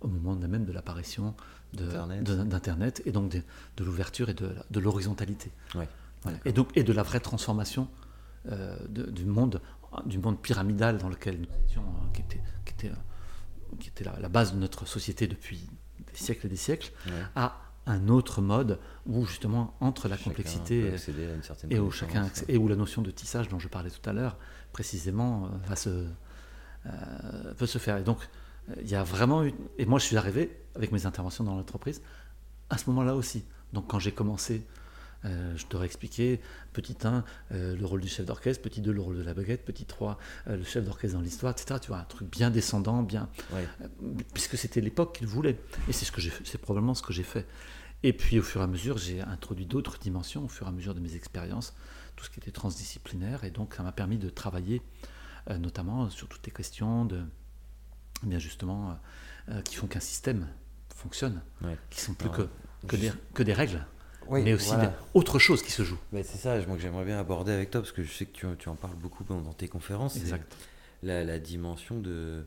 au moment même de l'apparition d'Internet et donc de, de l'ouverture et de, l'horizontalité. Ouais. Voilà. Et, donc, et de la vraie transformation euh, de- du, monde, du monde pyramidal dans lequel nous étions, euh, qui était, qui était, euh, qui était la, la base de notre société depuis des siècles et des siècles, Ouais. à un autre mode où justement entre la Chacun complexité et où chacun et la notion de tissage dont je parlais tout à l'heure précisément euh, va se euh, peut se faire et donc Il y a vraiment eu. Et moi, je suis arrivé avec mes interventions dans l'entreprise à ce moment-là aussi. Donc, quand j'ai commencé, euh, je t'aurais expliqué, petit 1, euh, le rôle du chef d'orchestre, petit 2, le rôle de la baguette, petit 3, euh, le chef d'orchestre dans l'histoire, etc. Tu vois, un truc bien descendant, bien. Ouais. euh, puisque c'était l'époque qu'il voulait. Et c'est ce que j'ai fait- c'est probablement ce que j'ai fait. Et puis, au fur et à mesure, j'ai introduit d'autres dimensions, au fur et à mesure de mes expériences, tout ce qui était transdisciplinaire. Et donc, ça m'a permis de travailler, euh, notamment sur toutes les questions de. eh Bien justement, euh, euh, qui font qu'un système fonctionne, Ouais. qui sont plus Alors, que, que, des, que des règles, Oui, mais aussi voilà. autre chose qui se joue. Mais c'est ça, moi que j'aimerais bien aborder avec toi, parce que je sais que tu, tu en parles beaucoup dans tes conférences. c'est Exact. La, la dimension de,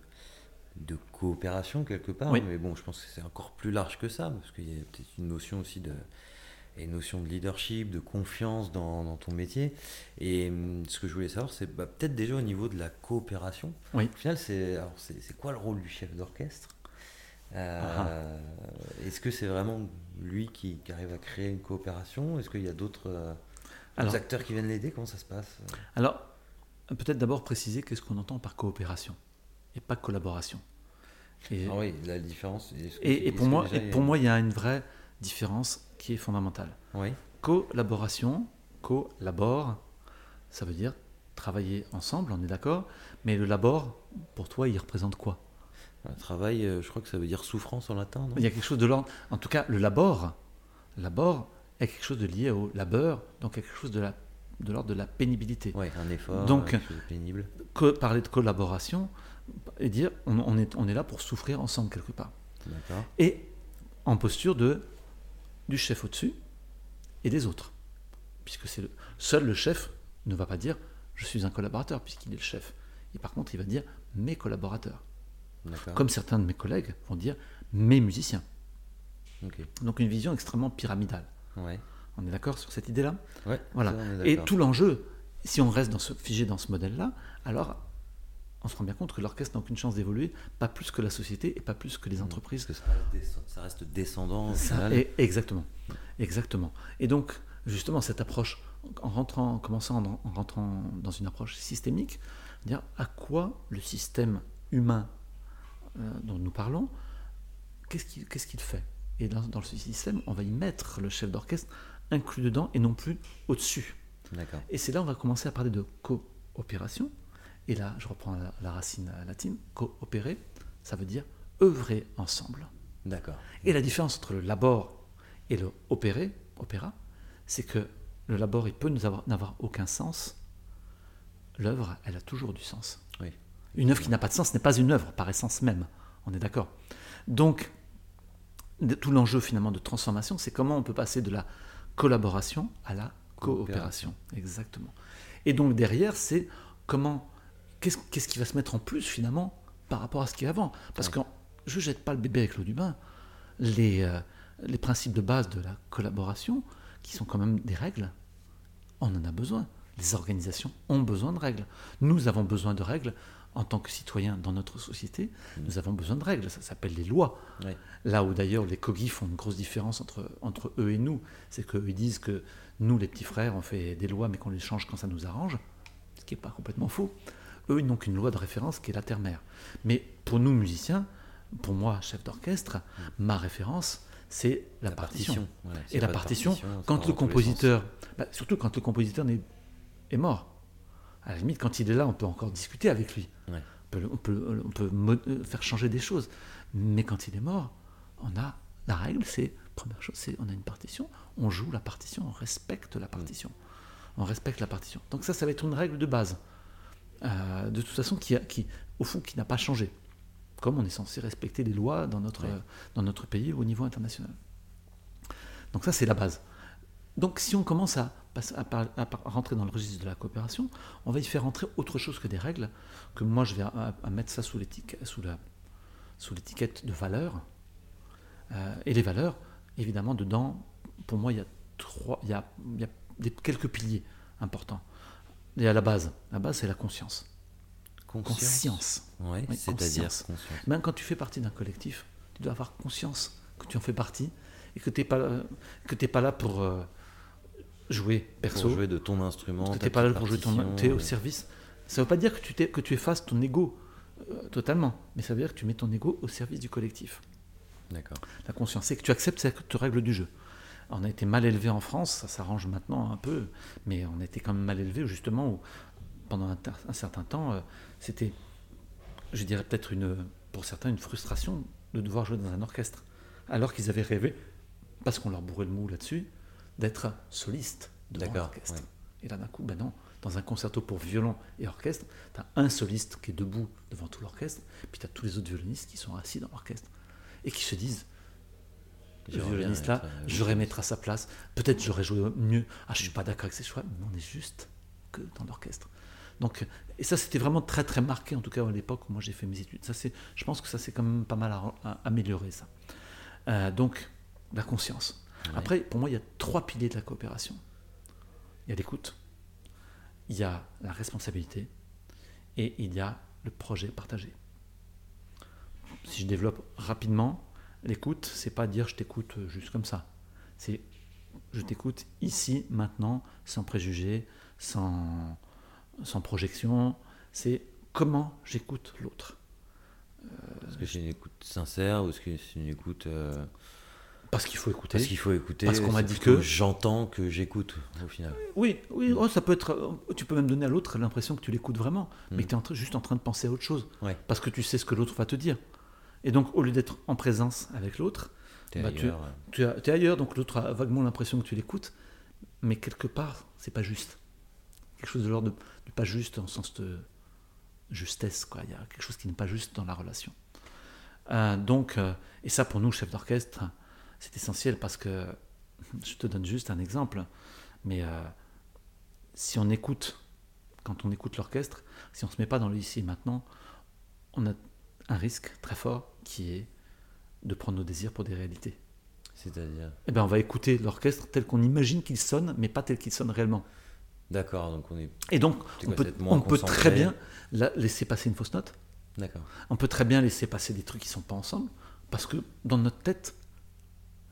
de coopération quelque part. Oui. Mais bon, je pense que c'est encore plus large que ça, parce qu'il y a peut-être une notion aussi de et notion de leadership, de confiance dans, dans ton métier. Et hum, ce que je voulais savoir, c'est bah, peut-être déjà au niveau de la coopération. Oui. Au final, c'est alors, c'est c'est quoi le rôle du chef d'orchestre? Euh, Ah. Est-ce que c'est vraiment lui qui, qui arrive à créer une coopération? Est-ce qu'il y a d'autres euh, acteurs qui viennent l'aider? Comment ça se passe? Alors, peut-être d'abord préciser qu'est-ce qu'on entend par coopération et pas collaboration. Et, Ah oui, la différence. et- et pour, moi, et il y a- pour moi, il y a une vraie différence qui est fondamentale. Oui, Collaboration, collabore, ça veut dire travailler ensemble, on est d'accord, mais le labor, pour toi, il représente quoi? Un travail, euh, je crois que ça veut dire souffrance en latin, non? Il y a quelque chose de l'ordre. En tout cas, le labor, labor est quelque chose de lié au labeur, donc quelque chose de la- de l'ordre de la pénibilité. Ouais, un effort, Donc- euh, quelque chose de pénible. Parler de collaboration et dire on, on est, on est là pour souffrir ensemble quelque part. Et en posture de du chef au-dessus et des autres. Puisque c'est le, seul le chef ne va pas dire je suis un collaborateur puisqu'il est le chef. Et par contre, il va dire mes collaborateurs. Comme certains de mes collègues vont dire mes musiciens. Donc une vision extrêmement pyramidale. Ouais. On est d'accord sur cette idée-là? Ouais. Voilà. ça, Et tout l'enjeu, si on reste dans ce, figé dans ce modèle-là, alors on se rend bien compte que l'orchestre n'a aucune chance d'évoluer, pas plus que la société et pas plus que les Mmh. entreprises. Parce que ça reste, descend- ça reste descendant Ça, et- exactement, exactement. Et donc, justement, cette approche, en rentrant, en commençant en, en rentrant dans une approche systémique, dire à quoi le système humain euh, dont nous parlons, qu'est-ce qu'il fait? Et dans, dans ce système, on va y mettre le chef d'orchestre inclus dedans et non plus au-dessus. Et c'est là où on va commencer à parler de coopération. Et là, je reprends la, la racine latine, coopérer, ça veut dire œuvrer ensemble. D'accord. Et la différence entre le labor et le opérer, opéra, c'est que le labor, il peut n'avoir aucun sens. L'œuvre, elle a toujours du sens. Oui. Une œuvre qui n'a pas de sens n'est pas une œuvre par essence même. On est d'accord. Donc, tout l'enjeu finalement de transformation, c'est comment on peut passer de la collaboration à la coopération. Exactement. Et donc derrière, c'est comment, qu'est-ce qui va se mettre en plus finalement par rapport à ce qui est avant? Parce que je jette pas le bébé avec l'eau du bain. Les, euh, les principes de base de la collaboration, qui sont quand même des règles, on en a besoin. Les organisations ont besoin de règles. Nous avons besoin de règles en tant que citoyens dans notre société. Nous avons besoin de règles. Ça s'appelle les lois. Ouais. Là où d'ailleurs les cogis font une grosse différence entre, entre eux et nous, c'est qu'eux ils disent que nous, les petits frères, on fait des lois mais qu'on les change quand ça nous arrange, ce qui n'est pas complètement faux. Eux, ils n'ont qu'une loi de référence qui est la terre-mère. Mais pour nous, musiciens, pour moi, chef d'orchestre, ma référence, c'est la, partition. voilà. Et la partition, quand le compositeur, bah, surtout quand le compositeur n'est- est mort, à la limite, quand il est là, on peut encore discuter avec lui. Ouais. On peut, on peut- on peut mo- euh, faire changer des choses. Mais quand il est mort, on a la règle, c'est première chose, c'est on a une partition, on joue la partition, on respecte la partition, on respecte la partition. Donc ça, ça va être une règle de base, Euh, de toute façon, qui, au fond, qui n'a pas changé. Comme on est censé respecter les lois dans notre, Ouais. euh, dans notre pays au niveau international. Donc ça, c'est la base. Donc si on commence à, à rentrer dans le registre de la coopération, on va y faire entrer autre chose que des règles, que moi je vais à, mettre ça sous l'étiquette, sous la, sous l'étiquette de valeurs. Euh, et les valeurs, évidemment, dedans, pour moi, il y a, trois, il y a, il y a des, quelques piliers importants. Y a la base. La base, c'est la conscience. Conscience. Conscience. Ouais, Oui, c'est-à-dire. Même quand tu fais partie d'un collectif, tu dois avoir conscience que tu en fais partie et que tu n'es pas, euh, que t'es pas là pour euh, jouer perso, Pour jouer de ton instrument. que tu n'es pas là pour jouer ton. Tu es au service. Ça ne veut pas dire que tu, t'es- que tu effaces ton ego Euh, totalement. Mais ça veut dire que tu mets ton ego au service du collectif. D'accord. La conscience, c'est que tu acceptes cette règle du jeu. On a été mal élevé en France, ça s'arrange maintenant un peu, mais on a été quand même mal élevé justement où pendant un, un certain temps, euh, c'était, je dirais peut-être une, pour certains, une frustration de devoir jouer dans un orchestre, alors qu'ils avaient rêvé, parce qu'on leur bourrait le mou là-dessus, d'être soliste devant l'orchestre. Et là d'un coup, ben non, dans un concerto pour violon et orchestre, tu as un soliste qui est debout devant tout l'orchestre, puis tu as tous les autres violonistes qui sont assis dans l'orchestre et qui se disent le violoniste là, euh, j'aurais mettre à sa place, peut-être j'aurais joué mieux. Ah, je suis pas d'accord avec ses choix, mais on est juste que dans l'orchestre. Donc, et ça, c'était vraiment très très marqué, en tout cas à l'époque où moi j'ai fait mes études. Ça, c'est, je pense que ça s'est quand même pas mal amélioré, ça. Euh, donc, la conscience. Après, pour moi, il y a trois piliers de la coopération. Il y a l'écoute, il y a la responsabilité et il y a le projet partagé. Si je développe rapidement, l'écoute, c'est pas dire je t'écoute juste comme ça. C'est je t'écoute ici, maintenant, sans préjugés, sans, sans projection. C'est comment j'écoute l'autre. est-ce que c'est une écoute sincère ou est-ce que c'est une écoute euh, parce qu'il faut écouter. Parce qu'il faut écouter. Parce qu'on m'a dit que. J'entends que j'écoute, au final. Oui, oui oh, ça peut être. Tu peux même donner à l'autre l'impression que tu l'écoutes vraiment, mais que tu es juste en train de penser à autre chose. Parce que tu sais ce que l'autre va te dire. Et donc, au lieu d'être en présence avec l'autre, bah, tu, tu es ailleurs, donc l'autre a vaguement l'impression que tu l'écoutes, mais quelque part, c'est pas juste. Quelque chose de l'ordre de, pas juste en sens de justesse, quoi. Il y a quelque chose qui n'est pas juste dans la relation. Euh, donc, euh, et ça, pour nous, chefs d'orchestre, c'est essentiel parce que, je te donne juste un exemple, mais euh, si on écoute, quand on écoute l'orchestre, si on ne se met pas dans le ici et maintenant, on a un risque très fort qui est de prendre nos désirs pour des réalités. C'est-à-dire? Eh bien, on va écouter l'orchestre tel qu'on imagine qu'il sonne, mais pas tel qu'il sonne réellement. D'accord, donc on est. Et donc, on peut, on peut très bien laisser passer une fausse note. D'accord. On peut très bien laisser passer des trucs qui ne sont pas ensemble, parce que dans notre tête,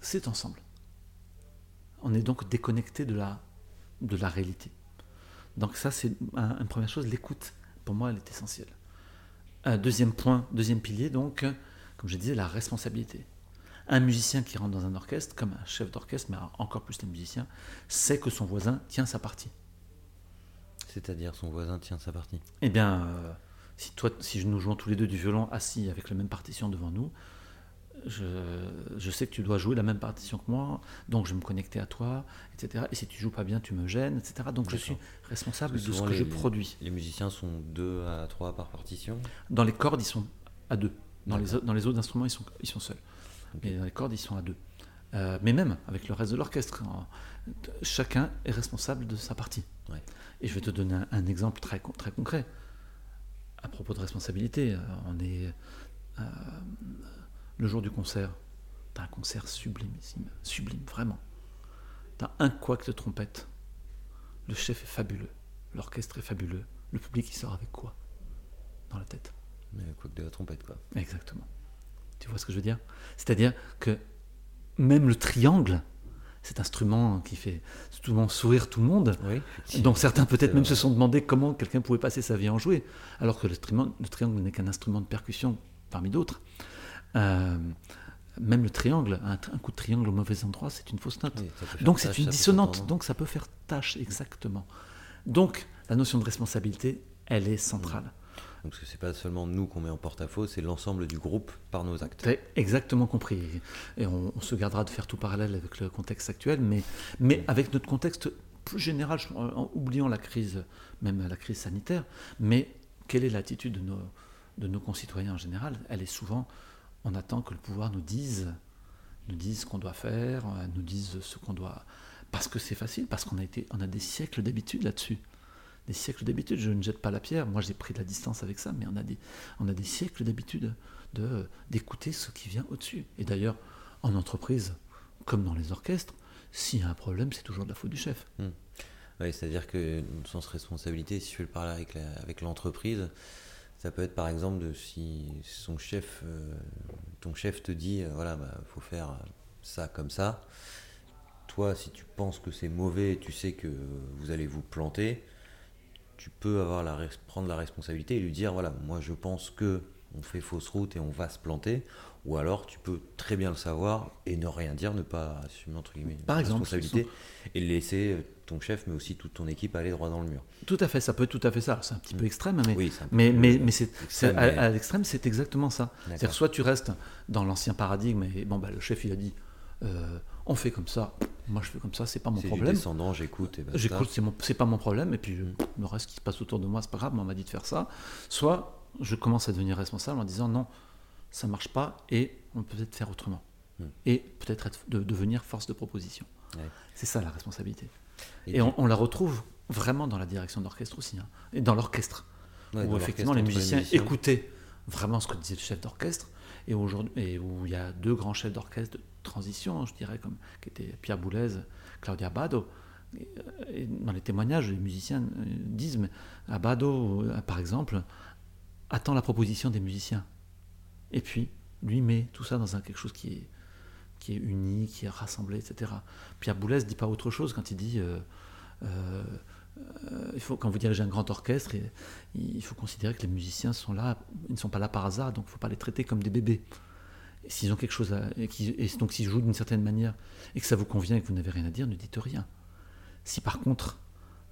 c'est ensemble. On est donc déconnecté de la, de la réalité. Donc ça, c'est une première chose, l'écoute, pour moi, elle est essentielle. Deuxième point, deuxième pilier, donc, comme je disais, la responsabilité. Un musicien qui rentre dans un orchestre, comme un chef d'orchestre, mais encore plus les musiciens, sait que son voisin tient sa partie. C'est-à-dire son voisin tient sa partie Eh bien, euh, si, toi, si nous jouons tous les deux du violon assis avec la même partition devant nous, je, sais que tu dois jouer la même partition que moi, donc je vais me connecter à toi, etc. Et si tu joues pas bien, tu me gênes, etc. Donc je suis responsable de ce que je produis. Les musiciens sont deux à trois par partition Dans les cordes, ils sont à deux. Dans les, dans les autres instruments, ils sont, ils sont seuls. Mais dans les cordes, ils sont à deux. Euh, mais même avec le reste de l'orchestre, chacun est responsable de sa partie. Et je vais te donner un, exemple très, très concret. À propos de responsabilité, euh, on est. Euh, le jour du concert, t'as un concert sublime, sublime, vraiment. T'as un couac de trompette. Le chef est fabuleux, l'orchestre est fabuleux. Le public, il sort avec quoi? Dans la tête. Mais le couac de la trompette, quoi. Exactement. Tu vois ce que je veux dire? C'est-à-dire que même le triangle, cet instrument qui fait souvent sourire tout le monde, oui, donc certains peut-être même se sont demandé comment quelqu'un pouvait passer sa vie à en jouer, alors que le triangle n'est qu'un instrument de percussion parmi d'autres. Euh, même le triangle, un, coup de triangle au mauvais endroit, c'est une fausse note. donc c'est une dissonante, donc ça peut faire tâche, exactement. Donc la notion de responsabilité, elle est centrale. Mmh. Donc c'est pas seulement nous qu'on met en porte-à-faux, c'est l'ensemble du groupe par nos actes. exactement compris. Et on, se gardera de faire tout parallèle avec le contexte actuel, mais, mais avec notre contexte plus général, en oubliant la crise, même la crise sanitaire, mais quelle est l'attitude de nos, de nos concitoyens en général? Elle est souvent on attend que le pouvoir nous dise, nous dise ce qu'on doit faire, euh, nous dise ce qu'on doit. Parce que c'est facile, parce qu'on a, été, on a des siècles d'habitude là-dessus. Des siècles d'habitude, je ne jette pas la pierre, moi j'ai pris de la distance avec ça, mais on a des, on a des siècles d'habitude de, d'écouter ce qui vient au-dessus. Et d'ailleurs, en entreprise, comme dans les orchestres, s'il y a un problème, c'est toujours de la faute du chef. Hmm. Oui, c'est-à-dire que, sens responsabilité, si je fais le parler avec, avec l'entreprise, ça peut être par exemple de si son chef, euh, ton chef te dit, euh, voilà, bah, faut faire ça comme ça. Toi, si tu penses que c'est mauvais, tu sais que vous allez vous planter, tu peux avoir prendre la responsabilité et lui dire voilà, moi je pense que on fait fausse route et on va se planter, ou alors tu peux très bien le savoir et ne rien dire, ne pas assumer entre guillemets Par exemple, responsabilité et laisser ton chef, mais aussi toute ton équipe aller droit dans le mur. Tout à fait, ça peut être tout à fait ça. C'est un petit peu extrême, mais, Oui, mais, mais, euh, c'est, à, l'extrême, c'est exactement ça. C'est-à-dire, soit tu restes dans l'ancien paradigme et bon, bah, le chef il a dit euh, on fait comme ça, moi je fais comme ça, c'est pas mon problème. descendant, j'écoute. J'écoute, c'est, mon, c'est pas mon problème, et puis je- le reste qui se passe autour de moi, c'est pas grave, mais on m'a dit de faire ça. Soit je commence à devenir responsable en disant non, ça marche pas, et on peut peut-être faire autrement. Hmm. Et peut-être être- de, devenir force de proposition. Ouais. C'est ça la responsabilité. Et on, on la retrouve vraiment dans la direction d'orchestre aussi, hein, et dans l'orchestre Ouais, où dans effectivement les musiciens, écoutaient vraiment ce que disait le chef d'orchestre, et, aujourd'hui, et où il y a deux grands chefs d'orchestre de transition, je dirais, comme, qui étaient Pierre Boulez, Claudia Bado. Et, euh, et dans les témoignages, les musiciens euh, disent, mais Abado, euh, par exemple, attend la proposition des musiciens. Et puis, lui met tout ça dans un, quelque chose qui est, qui est uni, qui est rassemblé, etc. Pierre Boulez dit pas autre chose quand il dit... euh, euh, euh, il faut, quand vous dirigez un grand orchestre, il faut considérer que les musiciens sont là, ils ne sont pas là par hasard, donc il ne faut pas les traiter comme des bébés. S'ils ont quelque chose à, et donc s'ils jouent d'une certaine manière et que ça vous convient et que vous n'avez rien à dire, ne dites rien. Si par contre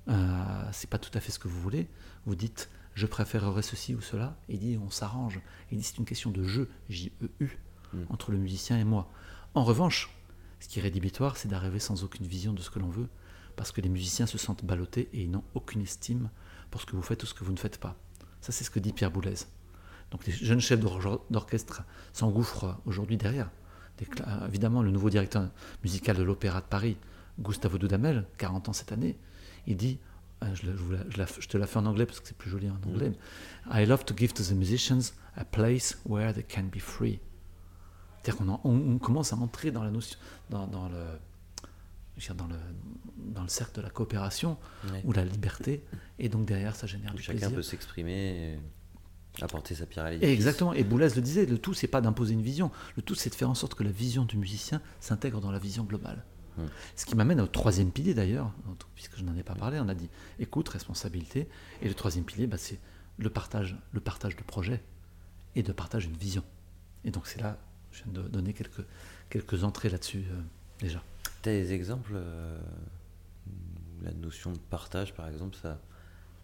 euh, c'est pas tout à fait ce que vous voulez, vous dites je préférerais ceci ou cela, et il dit on s'arrange. Il dit c'est une question de jeu, J-E-U, Mm. entre le musicien et moi. En revanche, ce qui est rédhibitoire, c'est d'arriver sans aucune vision de ce que l'on veut, parce que les musiciens se sentent ballottés et ils n'ont aucune estime pour ce que vous faites ou ce que vous ne faites pas. Ça, c'est ce que dit Pierre Boulez. Donc les jeunes chefs d'or- d'orchestre s'engouffrent aujourd'hui derrière. Évidemment, le nouveau directeur musical de l'Opéra de Paris, Gustavo Dudamel, 40 ans cette année, il dit, je, la- je vous la- je la- je te la fais en anglais parce que c'est plus joli en anglais, I love to give to the musicians a place where they can be free. C'est-à-dire qu'on on, on commence à entrer dans la notion, dans, dans le, dans le, dans le cercle de la coopération Ouais. ou la liberté, et donc derrière ça génère du chacun plaisir. peut s'exprimer, et apporter sa pierre à l'édifice. exactement, et Boulez le disait, le tout c'est pas d'imposer une vision, le tout c'est de faire en sorte que la vision du musicien s'intègre dans la vision globale. Ce qui m'amène au troisième pilier d'ailleurs, puisque je n'en ai pas parlé, on a dit écoute, responsabilité, et le troisième pilier bah, c'est le partage, le partage de projet et de partage d'une vision. Et donc c'est là, je viens de donner quelques, quelques entrées là-dessus euh, déjà. Tu as des exemples euh, où La notion de partage, par exemple, ça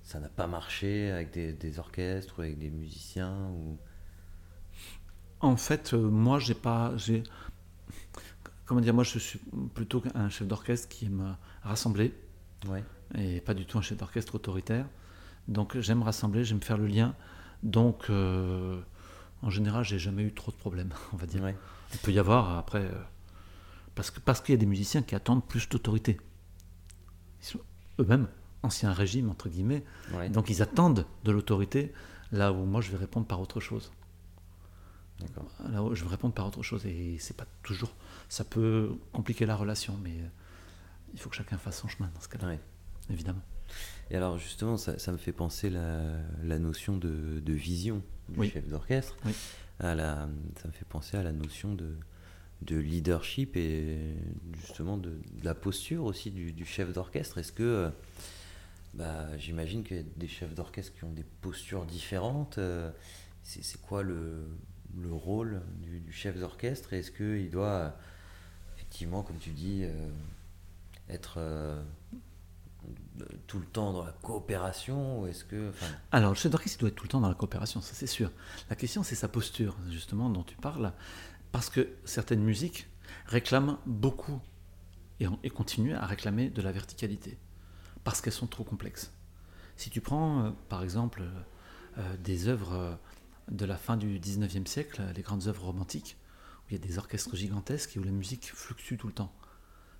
ça n'a pas marché avec des, des orchestres ou avec des musiciens ou... En fait, euh, moi, j'ai pas, j'ai, comment dire, moi, je suis plutôt un chef d'orchestre qui aime rassembler Ouais. et pas du tout un chef d'orchestre autoritaire. Donc, j'aime rassembler, j'aime faire le lien. Donc, euh, en général, j'ai jamais eu trop de problèmes, on va dire. Ouais. Il peut y avoir après, euh, parce que parce qu'il y a des musiciens qui attendent plus d'autorité. Ils sont eux-mêmes ancien régime entre guillemets, Ouais. donc ils attendent de l'autorité. Là où moi, je vais répondre par autre chose. Là où je vais répondre par autre chose et c'est pas toujours. Ça peut compliquer la relation, mais euh, il faut que chacun fasse son chemin dans ce cas-là, Ouais. évidemment. Et alors justement, ça, ça me fait penser la, la notion de, de vision du Oui. chef d'orchestre. Oui. À la, ça me fait penser à la notion de, de leadership et justement de, de la posture aussi du, du chef d'orchestre. Est-ce que, euh, bah, j'imagine qu'il y a des chefs d'orchestre qui ont des postures différentes. euh, c'est quoi le, le rôle du, chef d'orchestre Est-ce qu'il doit, effectivement, comme tu dis, euh, être... euh, tout le temps dans la coopération ou est-ce que Alors, le chef d'orchestre doit être tout le temps dans la coopération, ça c'est sûr. La question, c'est sa posture, justement, dont tu parles, parce que certaines musiques réclament beaucoup et, et continuent à réclamer de la verticalité, parce qu'elles sont trop complexes. Si tu prends, euh, par exemple, des œuvres de la fin du 19e siècle, les grandes œuvres romantiques, où il y a des orchestres gigantesques et où la musique fluctue tout le temps.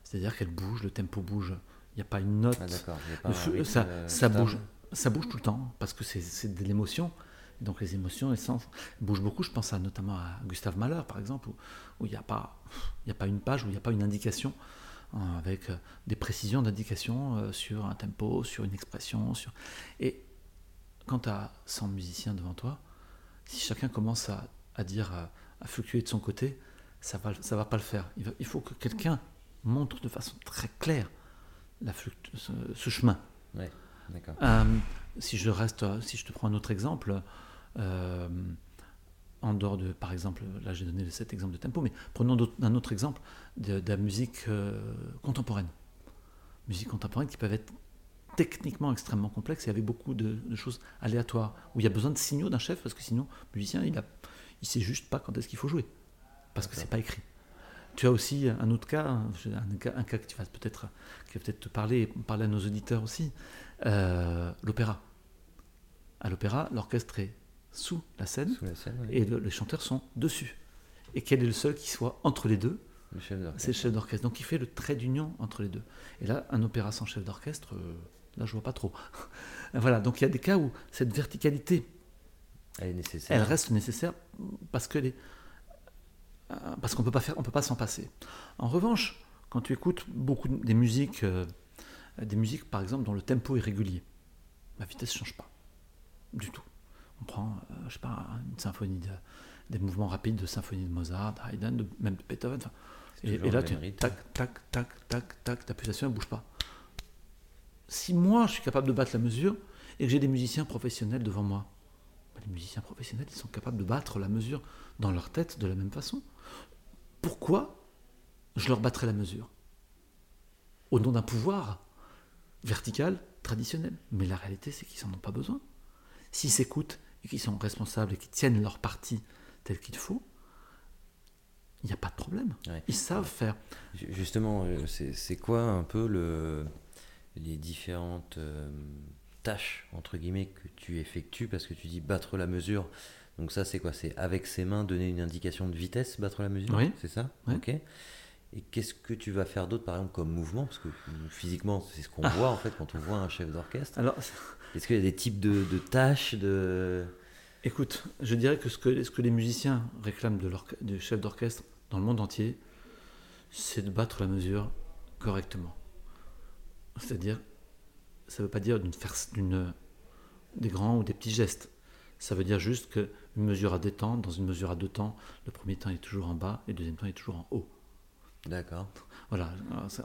C'est-à-dire qu'elle bouge, le tempo bouge, il n'y a pas une note. ah, pas un rythme, ça, euh, ça bouge, ça bouge tout le temps parce que c'est- de l'émotion. Donc les émotions les sens bougent beaucoup. Je pense à, notamment à Gustave Mahler, par exemple, où il n'y a, pas- y a pas une page, où il n'y a pas une indication, euh, avec euh, des précisions d'indication euh, sur un tempo, sur une expression. Sur... Et quand tu as 100 musiciens devant toi, si chacun commence à, à dire, à, à fluctuer de son côté, ça va, ça va pas le faire. Il, va- il faut que quelqu'un montre de façon très claire la ce, ce chemin. Ouais. Euh, si je reste, si je te prends un autre exemple, euh, en dehors de, par exemple, là j'ai donné cet exemple de tempo, mais prenons un autre exemple de, la musique euh, contemporaine. Musique contemporaine qui peuvent être techniquement extrêmement complexes et avec beaucoup de, choses aléatoires, où il y a besoin de signaux d'un chef, parce que sinon, le musicien, il ne il sait juste pas quand est-ce qu'il faut jouer, parce que c'est pas écrit. Tu as aussi un autre cas, un cas, un cas qui va peut-être peut te parler, et parler à nos auditeurs aussi, euh, l'opéra. À l'opéra, l'orchestre est sous la scène, et les chanteurs sont dessus. Et quel est le seul qui soit entre les deux C'est le chef d'orchestre. Donc il fait le trait d'union entre les deux. Et là, un opéra sans chef d'orchestre, euh, là je vois pas trop. voilà, donc il y a des cas où cette verticalité, elle, est nécessaire. elle reste nécessaire parce que les, euh, parce qu'on peut pas faire, on peut pas s'en passer. En revanche, quand tu écoutes beaucoup des musiques, euh, des musiques par exemple dont le tempo est régulier, la vitesse ne change pas du tout. On prend, euh, je sais pas, une symphonie, des mouvements rapides de symphonie de Mozart, Haydn, même de Beethoven. Et, là, tu tac, tac, tac, tac, tac, ta pulsation ne bouge pas. Si moi, je suis capable de battre la mesure et que j'ai des musiciens professionnels devant moi, bah, les musiciens professionnels, ils sont capables de battre la mesure dans leur tête de la même façon. Pourquoi je leur battrais la mesure? Au nom d'un pouvoir vertical, traditionnel. Mais la réalité, c'est qu'ils n'en ont pas besoin. S'ils s'écoutent et qu'ils sont responsables et qu'ils tiennent leur partie tel qu'il faut, il n'y a pas de problème. Ils savent faire. Justement, euh, c'est quoi un peu le, les différentes euh, tâches, entre guillemets, que tu effectues Parce que tu dis battre la mesure. Donc ça, c'est quoi? C'est avec ses mains donner une indication de vitesse, battre la mesure? Oui. C'est ça? Ok. Et qu'est-ce que tu vas faire d'autre, par exemple, comme mouvement? Parce que physiquement, c'est ce qu'on voit en fait quand on voit un chef d'orchestre. Alors, est-ce qu'il y a des types de, tâches de... Écoute, je dirais que ce que, ce que les musiciens réclament de leur, du chef d'orchestre dans le monde entier, c'est de battre la mesure correctement. C'est-à-dire, ça ne veut pas dire d'une d'une des grands ou des petits gestes. Ça veut dire juste qu'une mesure à deux temps, dans une mesure à deux temps, le premier temps est toujours en bas et le deuxième temps est toujours en haut. D'accord. Voilà,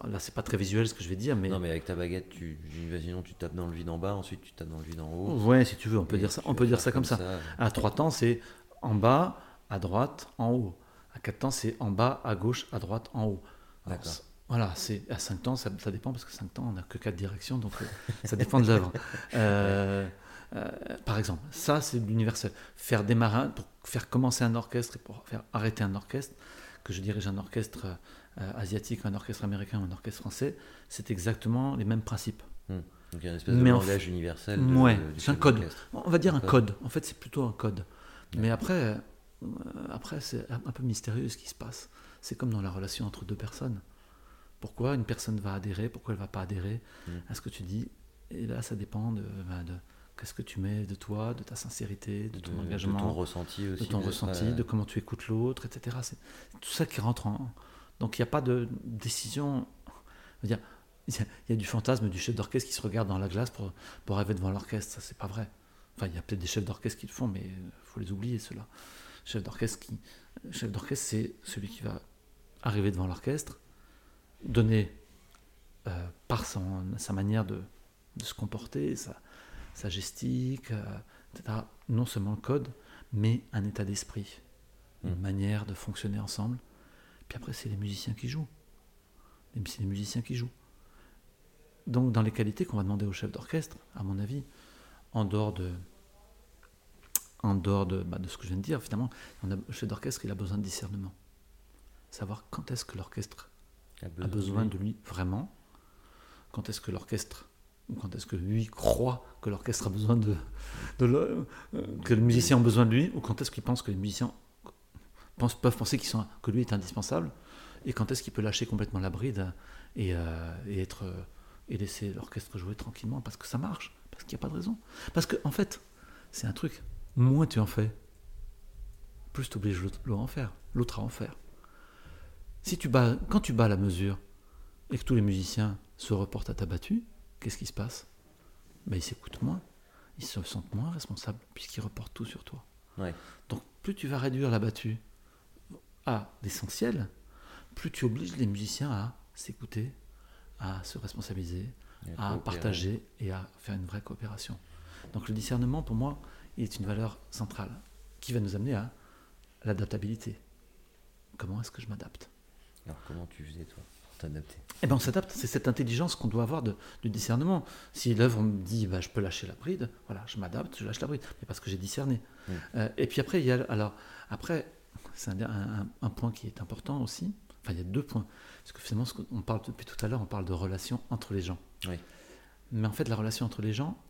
là c'est pas très visuel ce que je vais dire, mais. Non, mais avec ta baguette, tu, sinon tu tapes dans le vide en bas, ensuite tu tapes dans le vide en haut. Ouais, si tu veux, on peut dire ça, on peut dire ça comme ça. À trois temps, c'est en bas, à droite, en haut. À quatre temps, c'est en bas, à gauche, à droite, en haut. D'accord. Voilà, c'est à cinq temps, ça, dépend parce que cinq temps, on n'a que quatre directions, donc euh, ça dépend de l'œuvre. Euh, euh, par exemple, ça c'est l'universel. Faire démarrer, pour faire commencer un orchestre et pour faire arrêter un orchestre, que je dirige un orchestre euh, asiatique, un orchestre américain ou un orchestre français, c'est exactement les mêmes principes. Hmm. Donc il y a une espèce de langage universel. ouais, c'est un code. On va dire un code. En fait, c'est plutôt un code. Mais après, après c'est un peu mystérieux ce qui se passe. C'est comme dans la relation entre deux personnes. Pourquoi une personne va adhérer, pourquoi elle va pas adhérer hmm. à ce que tu dis Et là, ça dépend de, ben, de qu'est-ce que tu mets de toi, de ta sincérité, de ton engagement, de ton ressenti aussi, de ton ressenti, de comment tu écoutes l'autre, etc. C'est tout ça qui rentre en, donc il n'y a pas de décision. Il y, a, il y a du fantasme du chef d'orchestre qui se regarde dans la glace pour, pour rêver devant l'orchestre. Ça, c'est pas vrai. Enfin, il y a peut-être des chefs d'orchestre qui le font, mais il faut les oublier, ceux-là. Chef d'orchestre, qui, chef d'orchestre, c'est celui qui va arriver devant l'orchestre, donner euh, par son, sa manière de, de, se comporter, sa, sa gestique, euh, etc., non seulement le code, mais un état d'esprit, une mmh. manière de fonctionner ensemble puis après, c'est les musiciens qui jouent. C'est les musiciens qui jouent. Donc, dans les qualités qu'on va demander au chef d'orchestre, à mon avis, en dehors de, en dehors de, bah, de ce que je viens de dire, finalement, le chef d'orchestre, il a besoin de discernement. Savoir quand est-ce que l'orchestre a besoin, de lui vraiment, quand est-ce que l'orchestre, ou quand est-ce que lui croit que l'orchestre a besoin de, de euh, que le musicien a besoin de lui, ou quand est-ce qu'il pense que les musiciens peuvent penser qu'ils sont, que lui est indispensable, et quand est-ce qu'il peut lâcher complètement la bride et, euh, être, et laisser l'orchestre jouer tranquillement, parce que ça marche, parce qu'il n'y a pas de raison. Parce que, en fait, c'est un truc, moins tu en fais, plus tu obliges l'autre à en faire, l'autre à en faire. Si tu bats, quand tu bats la mesure, et que tous les musiciens se reportent à ta battue, qu'est-ce qui se passe? Ben, Ils s'écoutent moins, ils se sentent moins responsables, puisqu'ils reportent tout sur toi. Donc plus tu vas réduire la battue, à l'essentiel, plus tu obliges les musiciens à s'écouter, à se responsabiliser, à partager et à faire une vraie coopération. Donc le discernement, pour moi, il est une valeur centrale qui va nous amener à l'adaptabilité. Comment est-ce que je m'adapte? Alors comment tu faisais toi pour t'adapter? Eh ben, on s'adapte, c'est cette intelligence qu'on doit avoir de, du discernement. Si l'œuvre me dit, bah, je peux lâcher la bride, voilà, je m'adapte, je lâche la bride, mais parce que j'ai discerné. Euh, et puis après, il y a, alors, après, c'est un, un- un point qui est important aussi. Enfin, il y a deux points. Parce que finalement, ce on parle depuis tout à l'heure, on parle de relation entre les gens. Oui. Mais en fait, la relation entre les gens,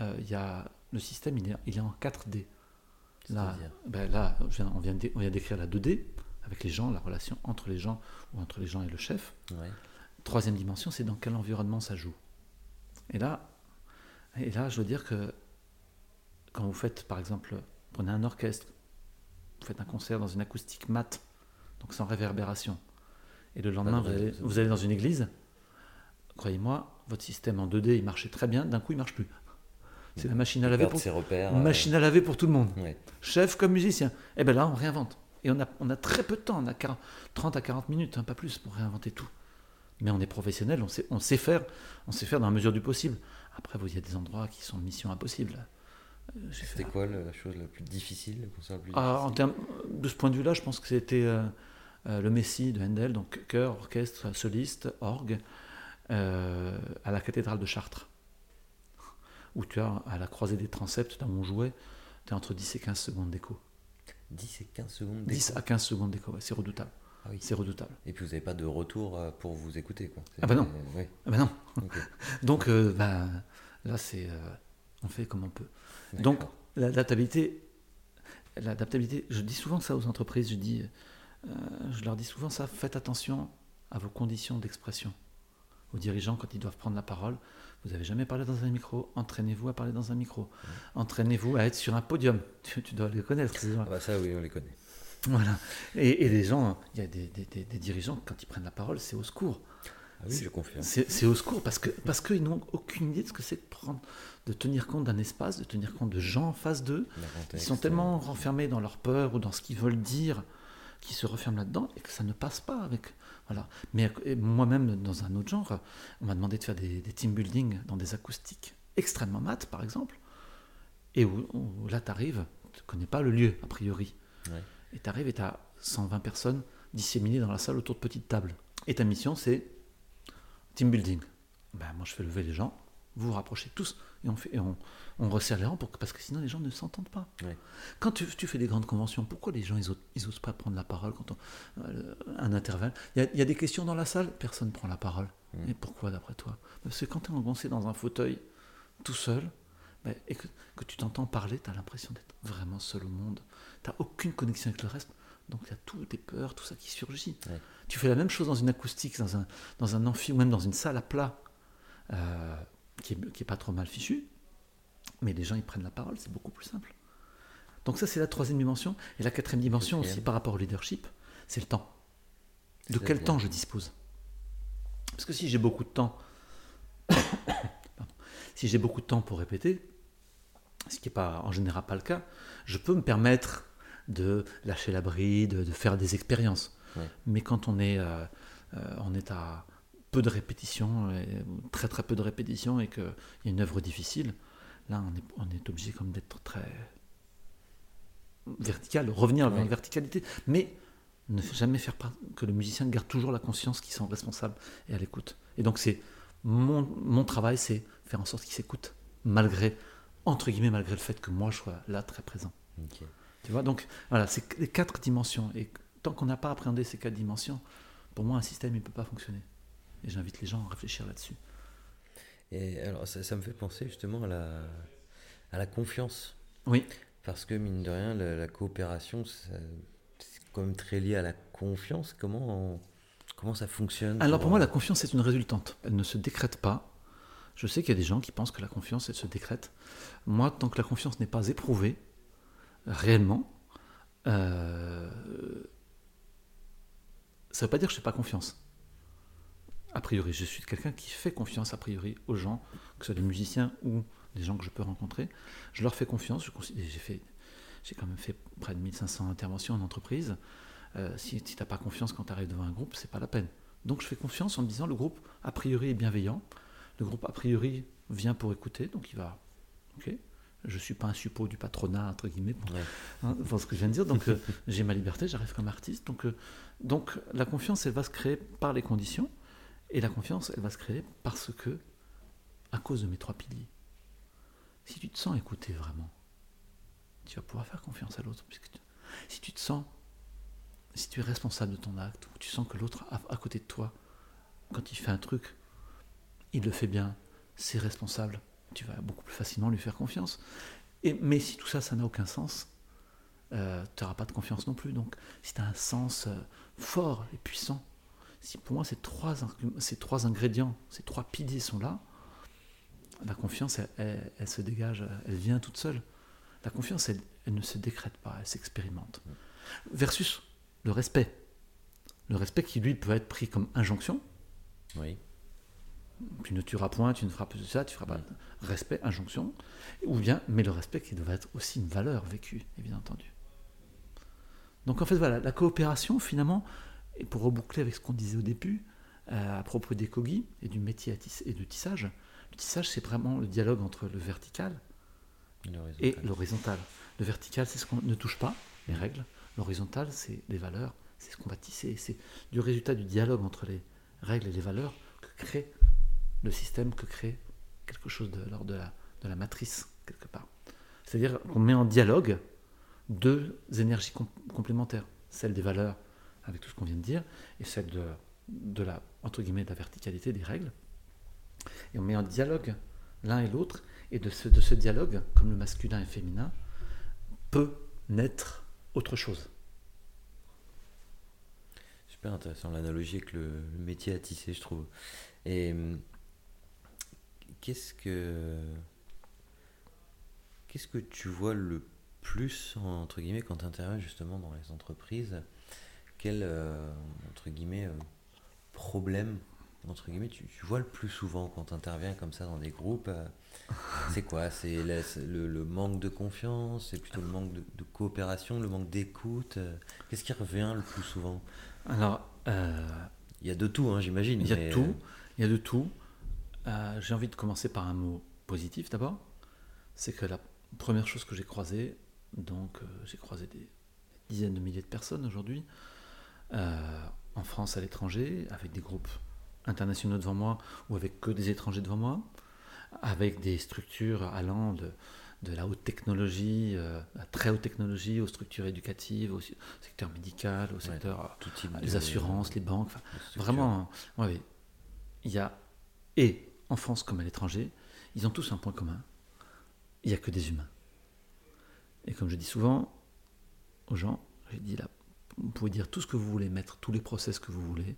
euh, il y a, le système, il est, il est en 4D. Là, ben là vient on vient d'écrire la 2D, avec les gens, la relation entre les gens, ou entre les gens et le chef. Ouais. Troisième dimension, c'est dans quel environnement ça joue. Et là, et là, je veux dire que quand vous faites, par exemple, prenez un orchestre, vous faites un concert dans une acoustique mat, donc sans réverbération, et le lendemain, de vous allez, raison. vous allez dans une église, croyez-moi, votre système en 2D, il marchait très bien, d'un coup, il marche plus. C'est la machine à laver pour, repères. machine à laver pour tout le monde ouais. chef comme musicien. Et bien là, on réinvente. Et on a, on a très peu de temps, on a 40 30 à 40 minutes, hein, pas plus, pour réinventer tout. Mais on est professionnel, on sait, on sait faire, on sait faire dans la mesure du possible. Après, vous, il y a des endroits qui sont mission impossible. Euh, C'était quoi la chose la plus difficile, le plus Ah, en termes de ce point de vue-là, je pense que c'était euh, euh, le Messie de Handel, donc chœur, orchestre, soliste, orgue, euh, à la cathédrale de Chartres, où tu as à la croisée des transepts, là où on jouait, tu as entre 10 et 15 secondes d'écho. 10 et 15 secondes 10 d'écho. à 15 secondes d'écho, c'est redoutable. Ah oui. C'est redoutable. Et puis vous n'avez pas de retour euh, pour vous écouter quoi. Ah bah non. Ah ben non. Donc euh, bah, là, c'est, euh, on fait comme on peut. Donc l'adaptabilité, l'adaptabilité, je dis souvent ça aux entreprises, je, dis, euh, je leur dis souvent ça, faites attention à vos conditions d'expression. Aux dirigeants, quand ils doivent prendre la parole, vous n'avez jamais parlé dans un micro, entraînez-vous à parler dans un micro. Entraînez-vous à être sur un podium. Tu, tu dois les connaître, ces gens. Ah bah ça oui, on les connaît. Voilà. Et, et les gens, il y a des, des- des- des dirigeants, quand ils prennent la parole, c'est au secours. Ah oui, je confirme. C'est au secours parce que parce qu'ils n'ont aucune idée de ce que c'est de prendre, de tenir compte d'un espace, de tenir compte de gens en face d'eux. Ils sont tellement renfermés dans leur peur ou dans ce qu'ils veulent dire qu'ils se referment là-dedans et que ça ne passe pas avec. Voilà. Mais et moi-même, dans un autre genre, on m'a demandé de faire des, des team building dans des acoustiques extrêmement mat, par exemple, et où, où là, tu arrives, tu ne connais pas le lieu, a priori. Ouais. Et tu arrives et tu as 120 personnes disséminées dans la salle autour de petites tables. Et ta mission, c'est team building. Ben, moi, je fais lever les gens, vous vous rapprochez tous, et on, fait, et on, on resserre les rangs pour, parce que sinon les gens ne s'entendent pas. Ouais. Quand tu, tu fais des grandes conventions, pourquoi les gens ils osent, ils osent pas prendre la parole quand on, euh, un intervalle? Il y, y a des questions dans la salle, personne ne prend la parole. Mm. Et pourquoi d'après toi? Parce que quand tu es engoncé dans un fauteuil tout seul, ben, et que, que tu t'entends parler, tu as l'impression d'être vraiment seul au monde. Tu n'as aucune connexion avec le reste. Donc il y a toutes tes peurs, tout ça qui surgit. Ouais. Tu fais la même chose dans une acoustique, dans un, dans un amphi ou même dans une salle à plat, euh, qui n'est qui est pas trop mal fichue. Mais les gens, ils prennent la parole, c'est beaucoup plus simple. Donc ça, c'est la troisième dimension. Et la quatrième dimension aussi par rapport au leadership, c'est le temps. De quel temps je dispose? Parce que si j'ai beaucoup de temps, Pardon. si j'ai beaucoup de temps pour répéter, ce qui n'est pas en général pas le cas, je peux me permettre de lâcher la bride, de faire des expériences. Ouais. Mais quand on est, euh, euh, on est à peu de répétitions, ou très très peu de répétitions, et qu'il y a une œuvre difficile, là on est, on est obligé comme d'être très vertical, revenir vers Ouais. la verticalité, mais ne jamais faire part que le musicien garde toujours la conscience qu'ils sont responsables et à l'écoute. Et donc c'est mon, mon travail, c'est faire en sorte qu'ils s'écoutent, malgré, entre guillemets, malgré le fait que moi je sois là très présent. Tu vois, donc voilà, c'est les quatre dimensions. Et tant qu'on n'a pas appréhendé ces quatre dimensions, pour moi, un système, il ne peut pas fonctionner. Et j'invite les gens à réfléchir là-dessus. Et alors ça, ça me fait penser justement à la, à la confiance. Oui, Parce que mine de rien, la, la coopération, c'est quand même très lié à la confiance. Comment, on- comment ça fonctionne alors pour moi, la confiance, c'est une résultante. Elle ne se décrète pas. Je sais qu'il y a des gens qui pensent que la confiance, elle se décrète. Moi, tant que la confiance n'est pas éprouvée, réellement, euh, ça ne veut pas dire que je ne fais pas confiance. A priori, je suis quelqu'un qui fait confiance a priori aux gens, que ce soit des musiciens ou des gens que je peux rencontrer. Je leur fais confiance. J'ai quand même fait près de 1500 interventions en entreprise. Euh, si tu n'as pas confiance quand tu arrives devant un groupe, c'est pas la peine. Donc je fais confiance en me disant le groupe a priori est bienveillant, le groupe a priori vient pour écouter, donc il va. Ok. Je suis pas un suppôt du patronat entre guillemets pour, hein, ce que je viens de dire. Donc euh, j'ai ma liberté, j'arrive comme artiste. Donc euh, donc la confiance, elle va se créer par les conditions, et la confiance, elle va se créer parce que à cause de mes trois piliers. Si tu te sens écouté vraiment, tu vas pouvoir faire confiance à l'autre. Si tu te sens, si tu es responsable de ton acte, ou tu sens que l'autre à côté de toi, quand il fait un truc, il le fait bien, c'est responsable, tu vas beaucoup plus facilement lui faire confiance. Mais si tout ça, ça n'a aucun sens, euh, tu n'auras pas de confiance non plus. Donc, si tu as un sens euh, fort et puissant, si pour moi ces trois, ces trois ingrédients, ces trois piliers sont là, la confiance, elle, se dégage, elle vient toute seule. La confiance, elle, ne se décrète pas, elle s'expérimente. Versus le respect. Le respect qui, lui, peut être pris comme injonction. Oui. Tu ne tueras point, tu ne feras pas ça, tu feras pas. Respect, injonction. Ou bien, mais le respect qui doit être aussi une valeur vécue, bien entendu. Donc en fait, voilà, la coopération, finalement, et pour reboucler avec ce qu'on disait au début, euh, à propos des cogis et du métier et du tissage, le tissage, c'est vraiment le dialogue entre le vertical et l'horizontal. Le vertical, c'est ce qu'on ne touche pas, les règles. L'horizontal, c'est les valeurs, c'est ce qu'on va tisser. C'est du résultat du dialogue entre les règles et les valeurs que crée le système, que crée quelque chose de l'ordre de la, de la matrice, quelque part. C'est-à-dire qu'on met en dialogue deux énergies complémentaires, celle des valeurs, avec tout ce qu'on vient de dire, et celle de, de la, entre guillemets, de la verticalité des règles. Et on met en dialogue l'un et l'autre, et de ce, de ce dialogue, comme le masculin et féminin, peut naître autre chose. Super intéressant l'analogie avec le, métier à tisser, je trouve. Et hum, qu'est-ce que qu'est-ce que tu vois le plus entre guillemets quand tu interviens justement dans les entreprises Quel euh, entre guillemets euh, problème entre guillemets, tu, vois le plus souvent quand tu interviens comme ça dans des groupes euh, C'est quoi? C'est le, manque de confiance C'est plutôt le manque de, coopération, le manque d'écoute euh, Qu'est-ce qui revient le plus souvent? Alors, euh, il y a de tout, hein, j'imagine. Il y a de tout. Il y a de tout. j'ai envie de commencer par un mot positif d'abord. C'est que la première chose que j'ai croisée, donc j'ai croisé des dizaines de milliers de personnes aujourd'hui, en France, à l'étranger, avec des groupes internationaux devant moi ou avec que des étrangers devant moi, avec des structures allant de, de la haute technologie, euh, la très haute technologie, aux structures éducatives, au secteur médical, au secteur tout type les assurances, les banques. vraiment, ouais, il y a et en France comme à l'étranger, ils ont tous un point commun. Il n'y a que des humains. Et comme je dis souvent aux gens, j'ai dit là, vous pouvez dire tout ce que vous voulez, mettre tous les process que vous voulez.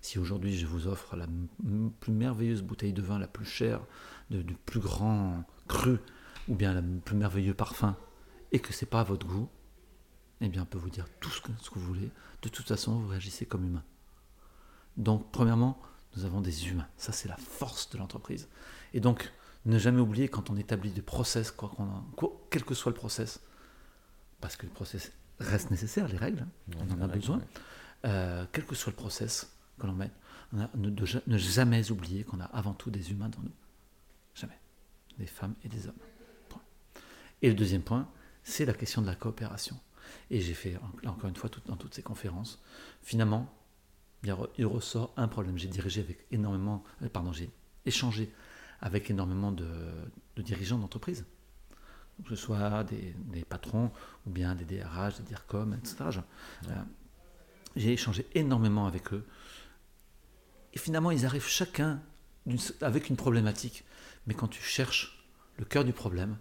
Si aujourd'hui je vous offre la plus merveilleuse bouteille de vin, la plus chère, du plus grand cru, ou bien le plus merveilleux parfum, et que c'est pas à votre goût, eh bien on peut vous dire tout ce que, ce que vous voulez. De toute façon, vous réagissez comme humain. Donc, premièrement, nous avons des humains. Ça, c'est la force de l'entreprise. Et donc, ne jamais oublier quand on établit des process, quoi quoi, quel que soit le process, parce que le process reste nécessaire, les règles, hein, on en a besoin, euh, quel que soit le process, que l'on met, ne, jamais oublier qu'on a avant tout des humains dans nous. Jamais. Des femmes et des hommes. Et le deuxième point, c'est la question de la coopération. Et j'ai fait, encore une fois, dans toutes ces conférences, finalement, il ressort un problème. J'ai dirigé avec énormément, euh, pardon, j'ai échangé avec énormément de, dirigeants d'entreprise, que ce soit des, patrons ou bien des DRH, des DIRCOM, etc. Euh, j'ai échangé énormément avec eux et finalement, ils arrivent chacun avec une problématique. Mais quand tu cherches le cœur du problème,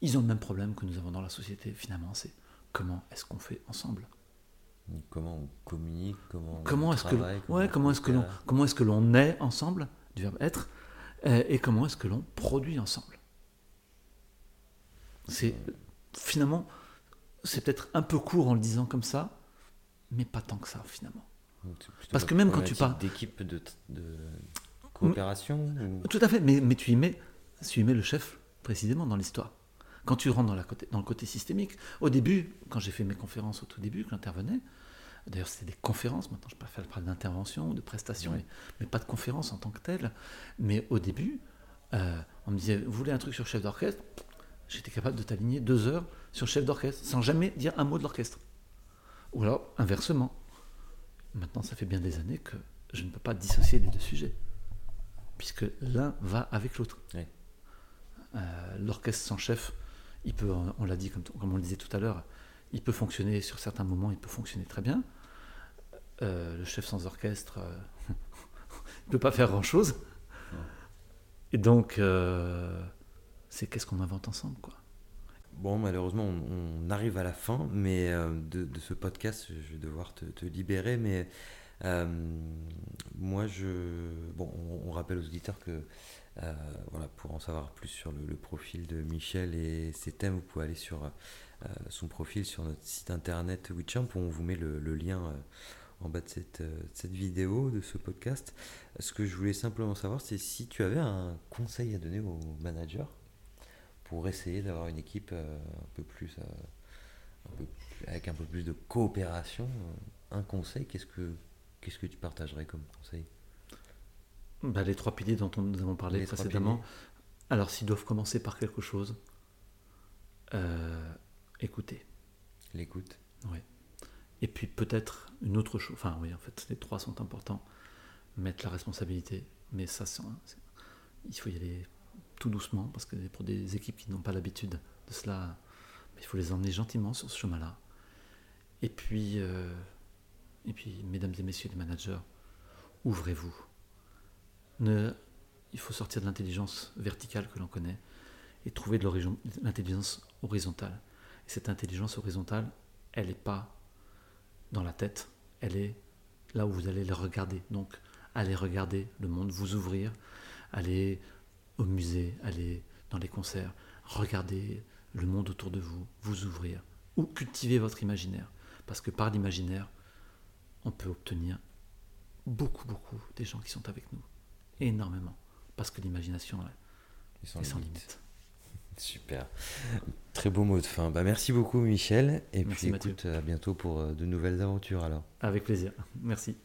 ils ont le même problème que nous avons dans la société. Finalement, c'est comment est-ce qu'on fait ensemble? Comment on communique Comment, comment est-ce que ouais, comment est-ce que l'on comment est-ce que l'on est ensemble du verbe être euh, et comment est-ce que l'on produit ensemble C'est finalement c'est peut-être un peu court en le disant comme ça, mais pas tant que ça finalement. Parce que même quand tu parles. d'équipe de, coopération Tout à fait, mais, mais tu, y mets, tu y mets le chef précisément dans l'histoire. Quand tu rentres dans, la côté, dans le côté systémique, au début, quand j'ai fait mes conférences au tout début, quand j'intervenais, D'ailleurs, c'est des conférences. Maintenant, je préfère parler d'intervention ou de prestations, Ouais. mais pas de conférences en tant que telle. Mais au début, euh, on me disait Vous voulez un truc sur chef d'orchestre? J'étais capable de t'aligner deux heures sur chef d'orchestre sans jamais dire un mot de l'orchestre. Ou alors, inversement. Maintenant, ça fait bien des années que je ne peux pas dissocier les deux sujets. Puisque l'un va avec l'autre. Euh, L'orchestre sans chef, il peut, on l'a dit comme, comme on le disait tout à l'heure, il peut fonctionner sur certains moments, il peut fonctionner très bien. Euh, le chef sans orchestre, euh, il ne peut pas faire grand-chose. Et donc, c'est qu'est-ce qu'on invente ensemble, quoi. Bon, malheureusement, on, arrive à la fin mais euh, de, ce podcast. Je vais devoir te, libérer, mais euh, moi, je. Bon, on, rappelle aux auditeurs que, euh, voilà, pour en savoir plus sur le, profil de Michel et ses thèmes, vous pouvez aller sur son profil sur notre site internet Witchamp, où on vous met le, lien. en bas de cette, de cette vidéo, de ce podcast. Ce que je voulais simplement savoir, c'est si tu avais un conseil à donner aux managers pour essayer d'avoir une équipe euh, un peu plus, euh, un peu plus- avec un peu plus de coopération. euh, Un conseil, qu'est-ce que qu'est-ce que tu partagerais comme conseil? Bah, les trois piliers dont on- nous avons parlé Les précédemment. Alors, s'ils doivent commencer par quelque chose, euh, écoutez. L'écoute. Et puis peut-être une autre chose, enfin oui, en fait, les trois sont importants. Mettre la responsabilité, mais ça, c'est- il faut y aller tout doucement, parce que pour des équipes qui n'ont pas l'habitude de cela, il faut les emmener gentiment sur ce chemin-là. Et puis, euh, et puis, mesdames et messieurs les managers, ouvrez-vous. Ne, il faut sortir de l'intelligence verticale que l'on connaît et trouver de l'intelligence horizontale. Et cette intelligence horizontale, elle n'est pas dans la tête, elle est là où vous allez les regarder. Donc, allez regarder le monde, vous ouvrir, allez au musée, allez dans les concerts, regardez le monde autour de vous, vous ouvrir, ou cultiver votre imaginaire. Parce que par l'imaginaire, on peut obtenir beaucoup, beaucoup des gens qui sont avec nous. Énormément. Parce que l'imagination est sans limite. Super. Très beau mot de fin. Bah, merci beaucoup Michel. Et Merci, puis Mathieu. écoute, à bientôt pour euh, de nouvelles aventures alors. Avec plaisir. Merci.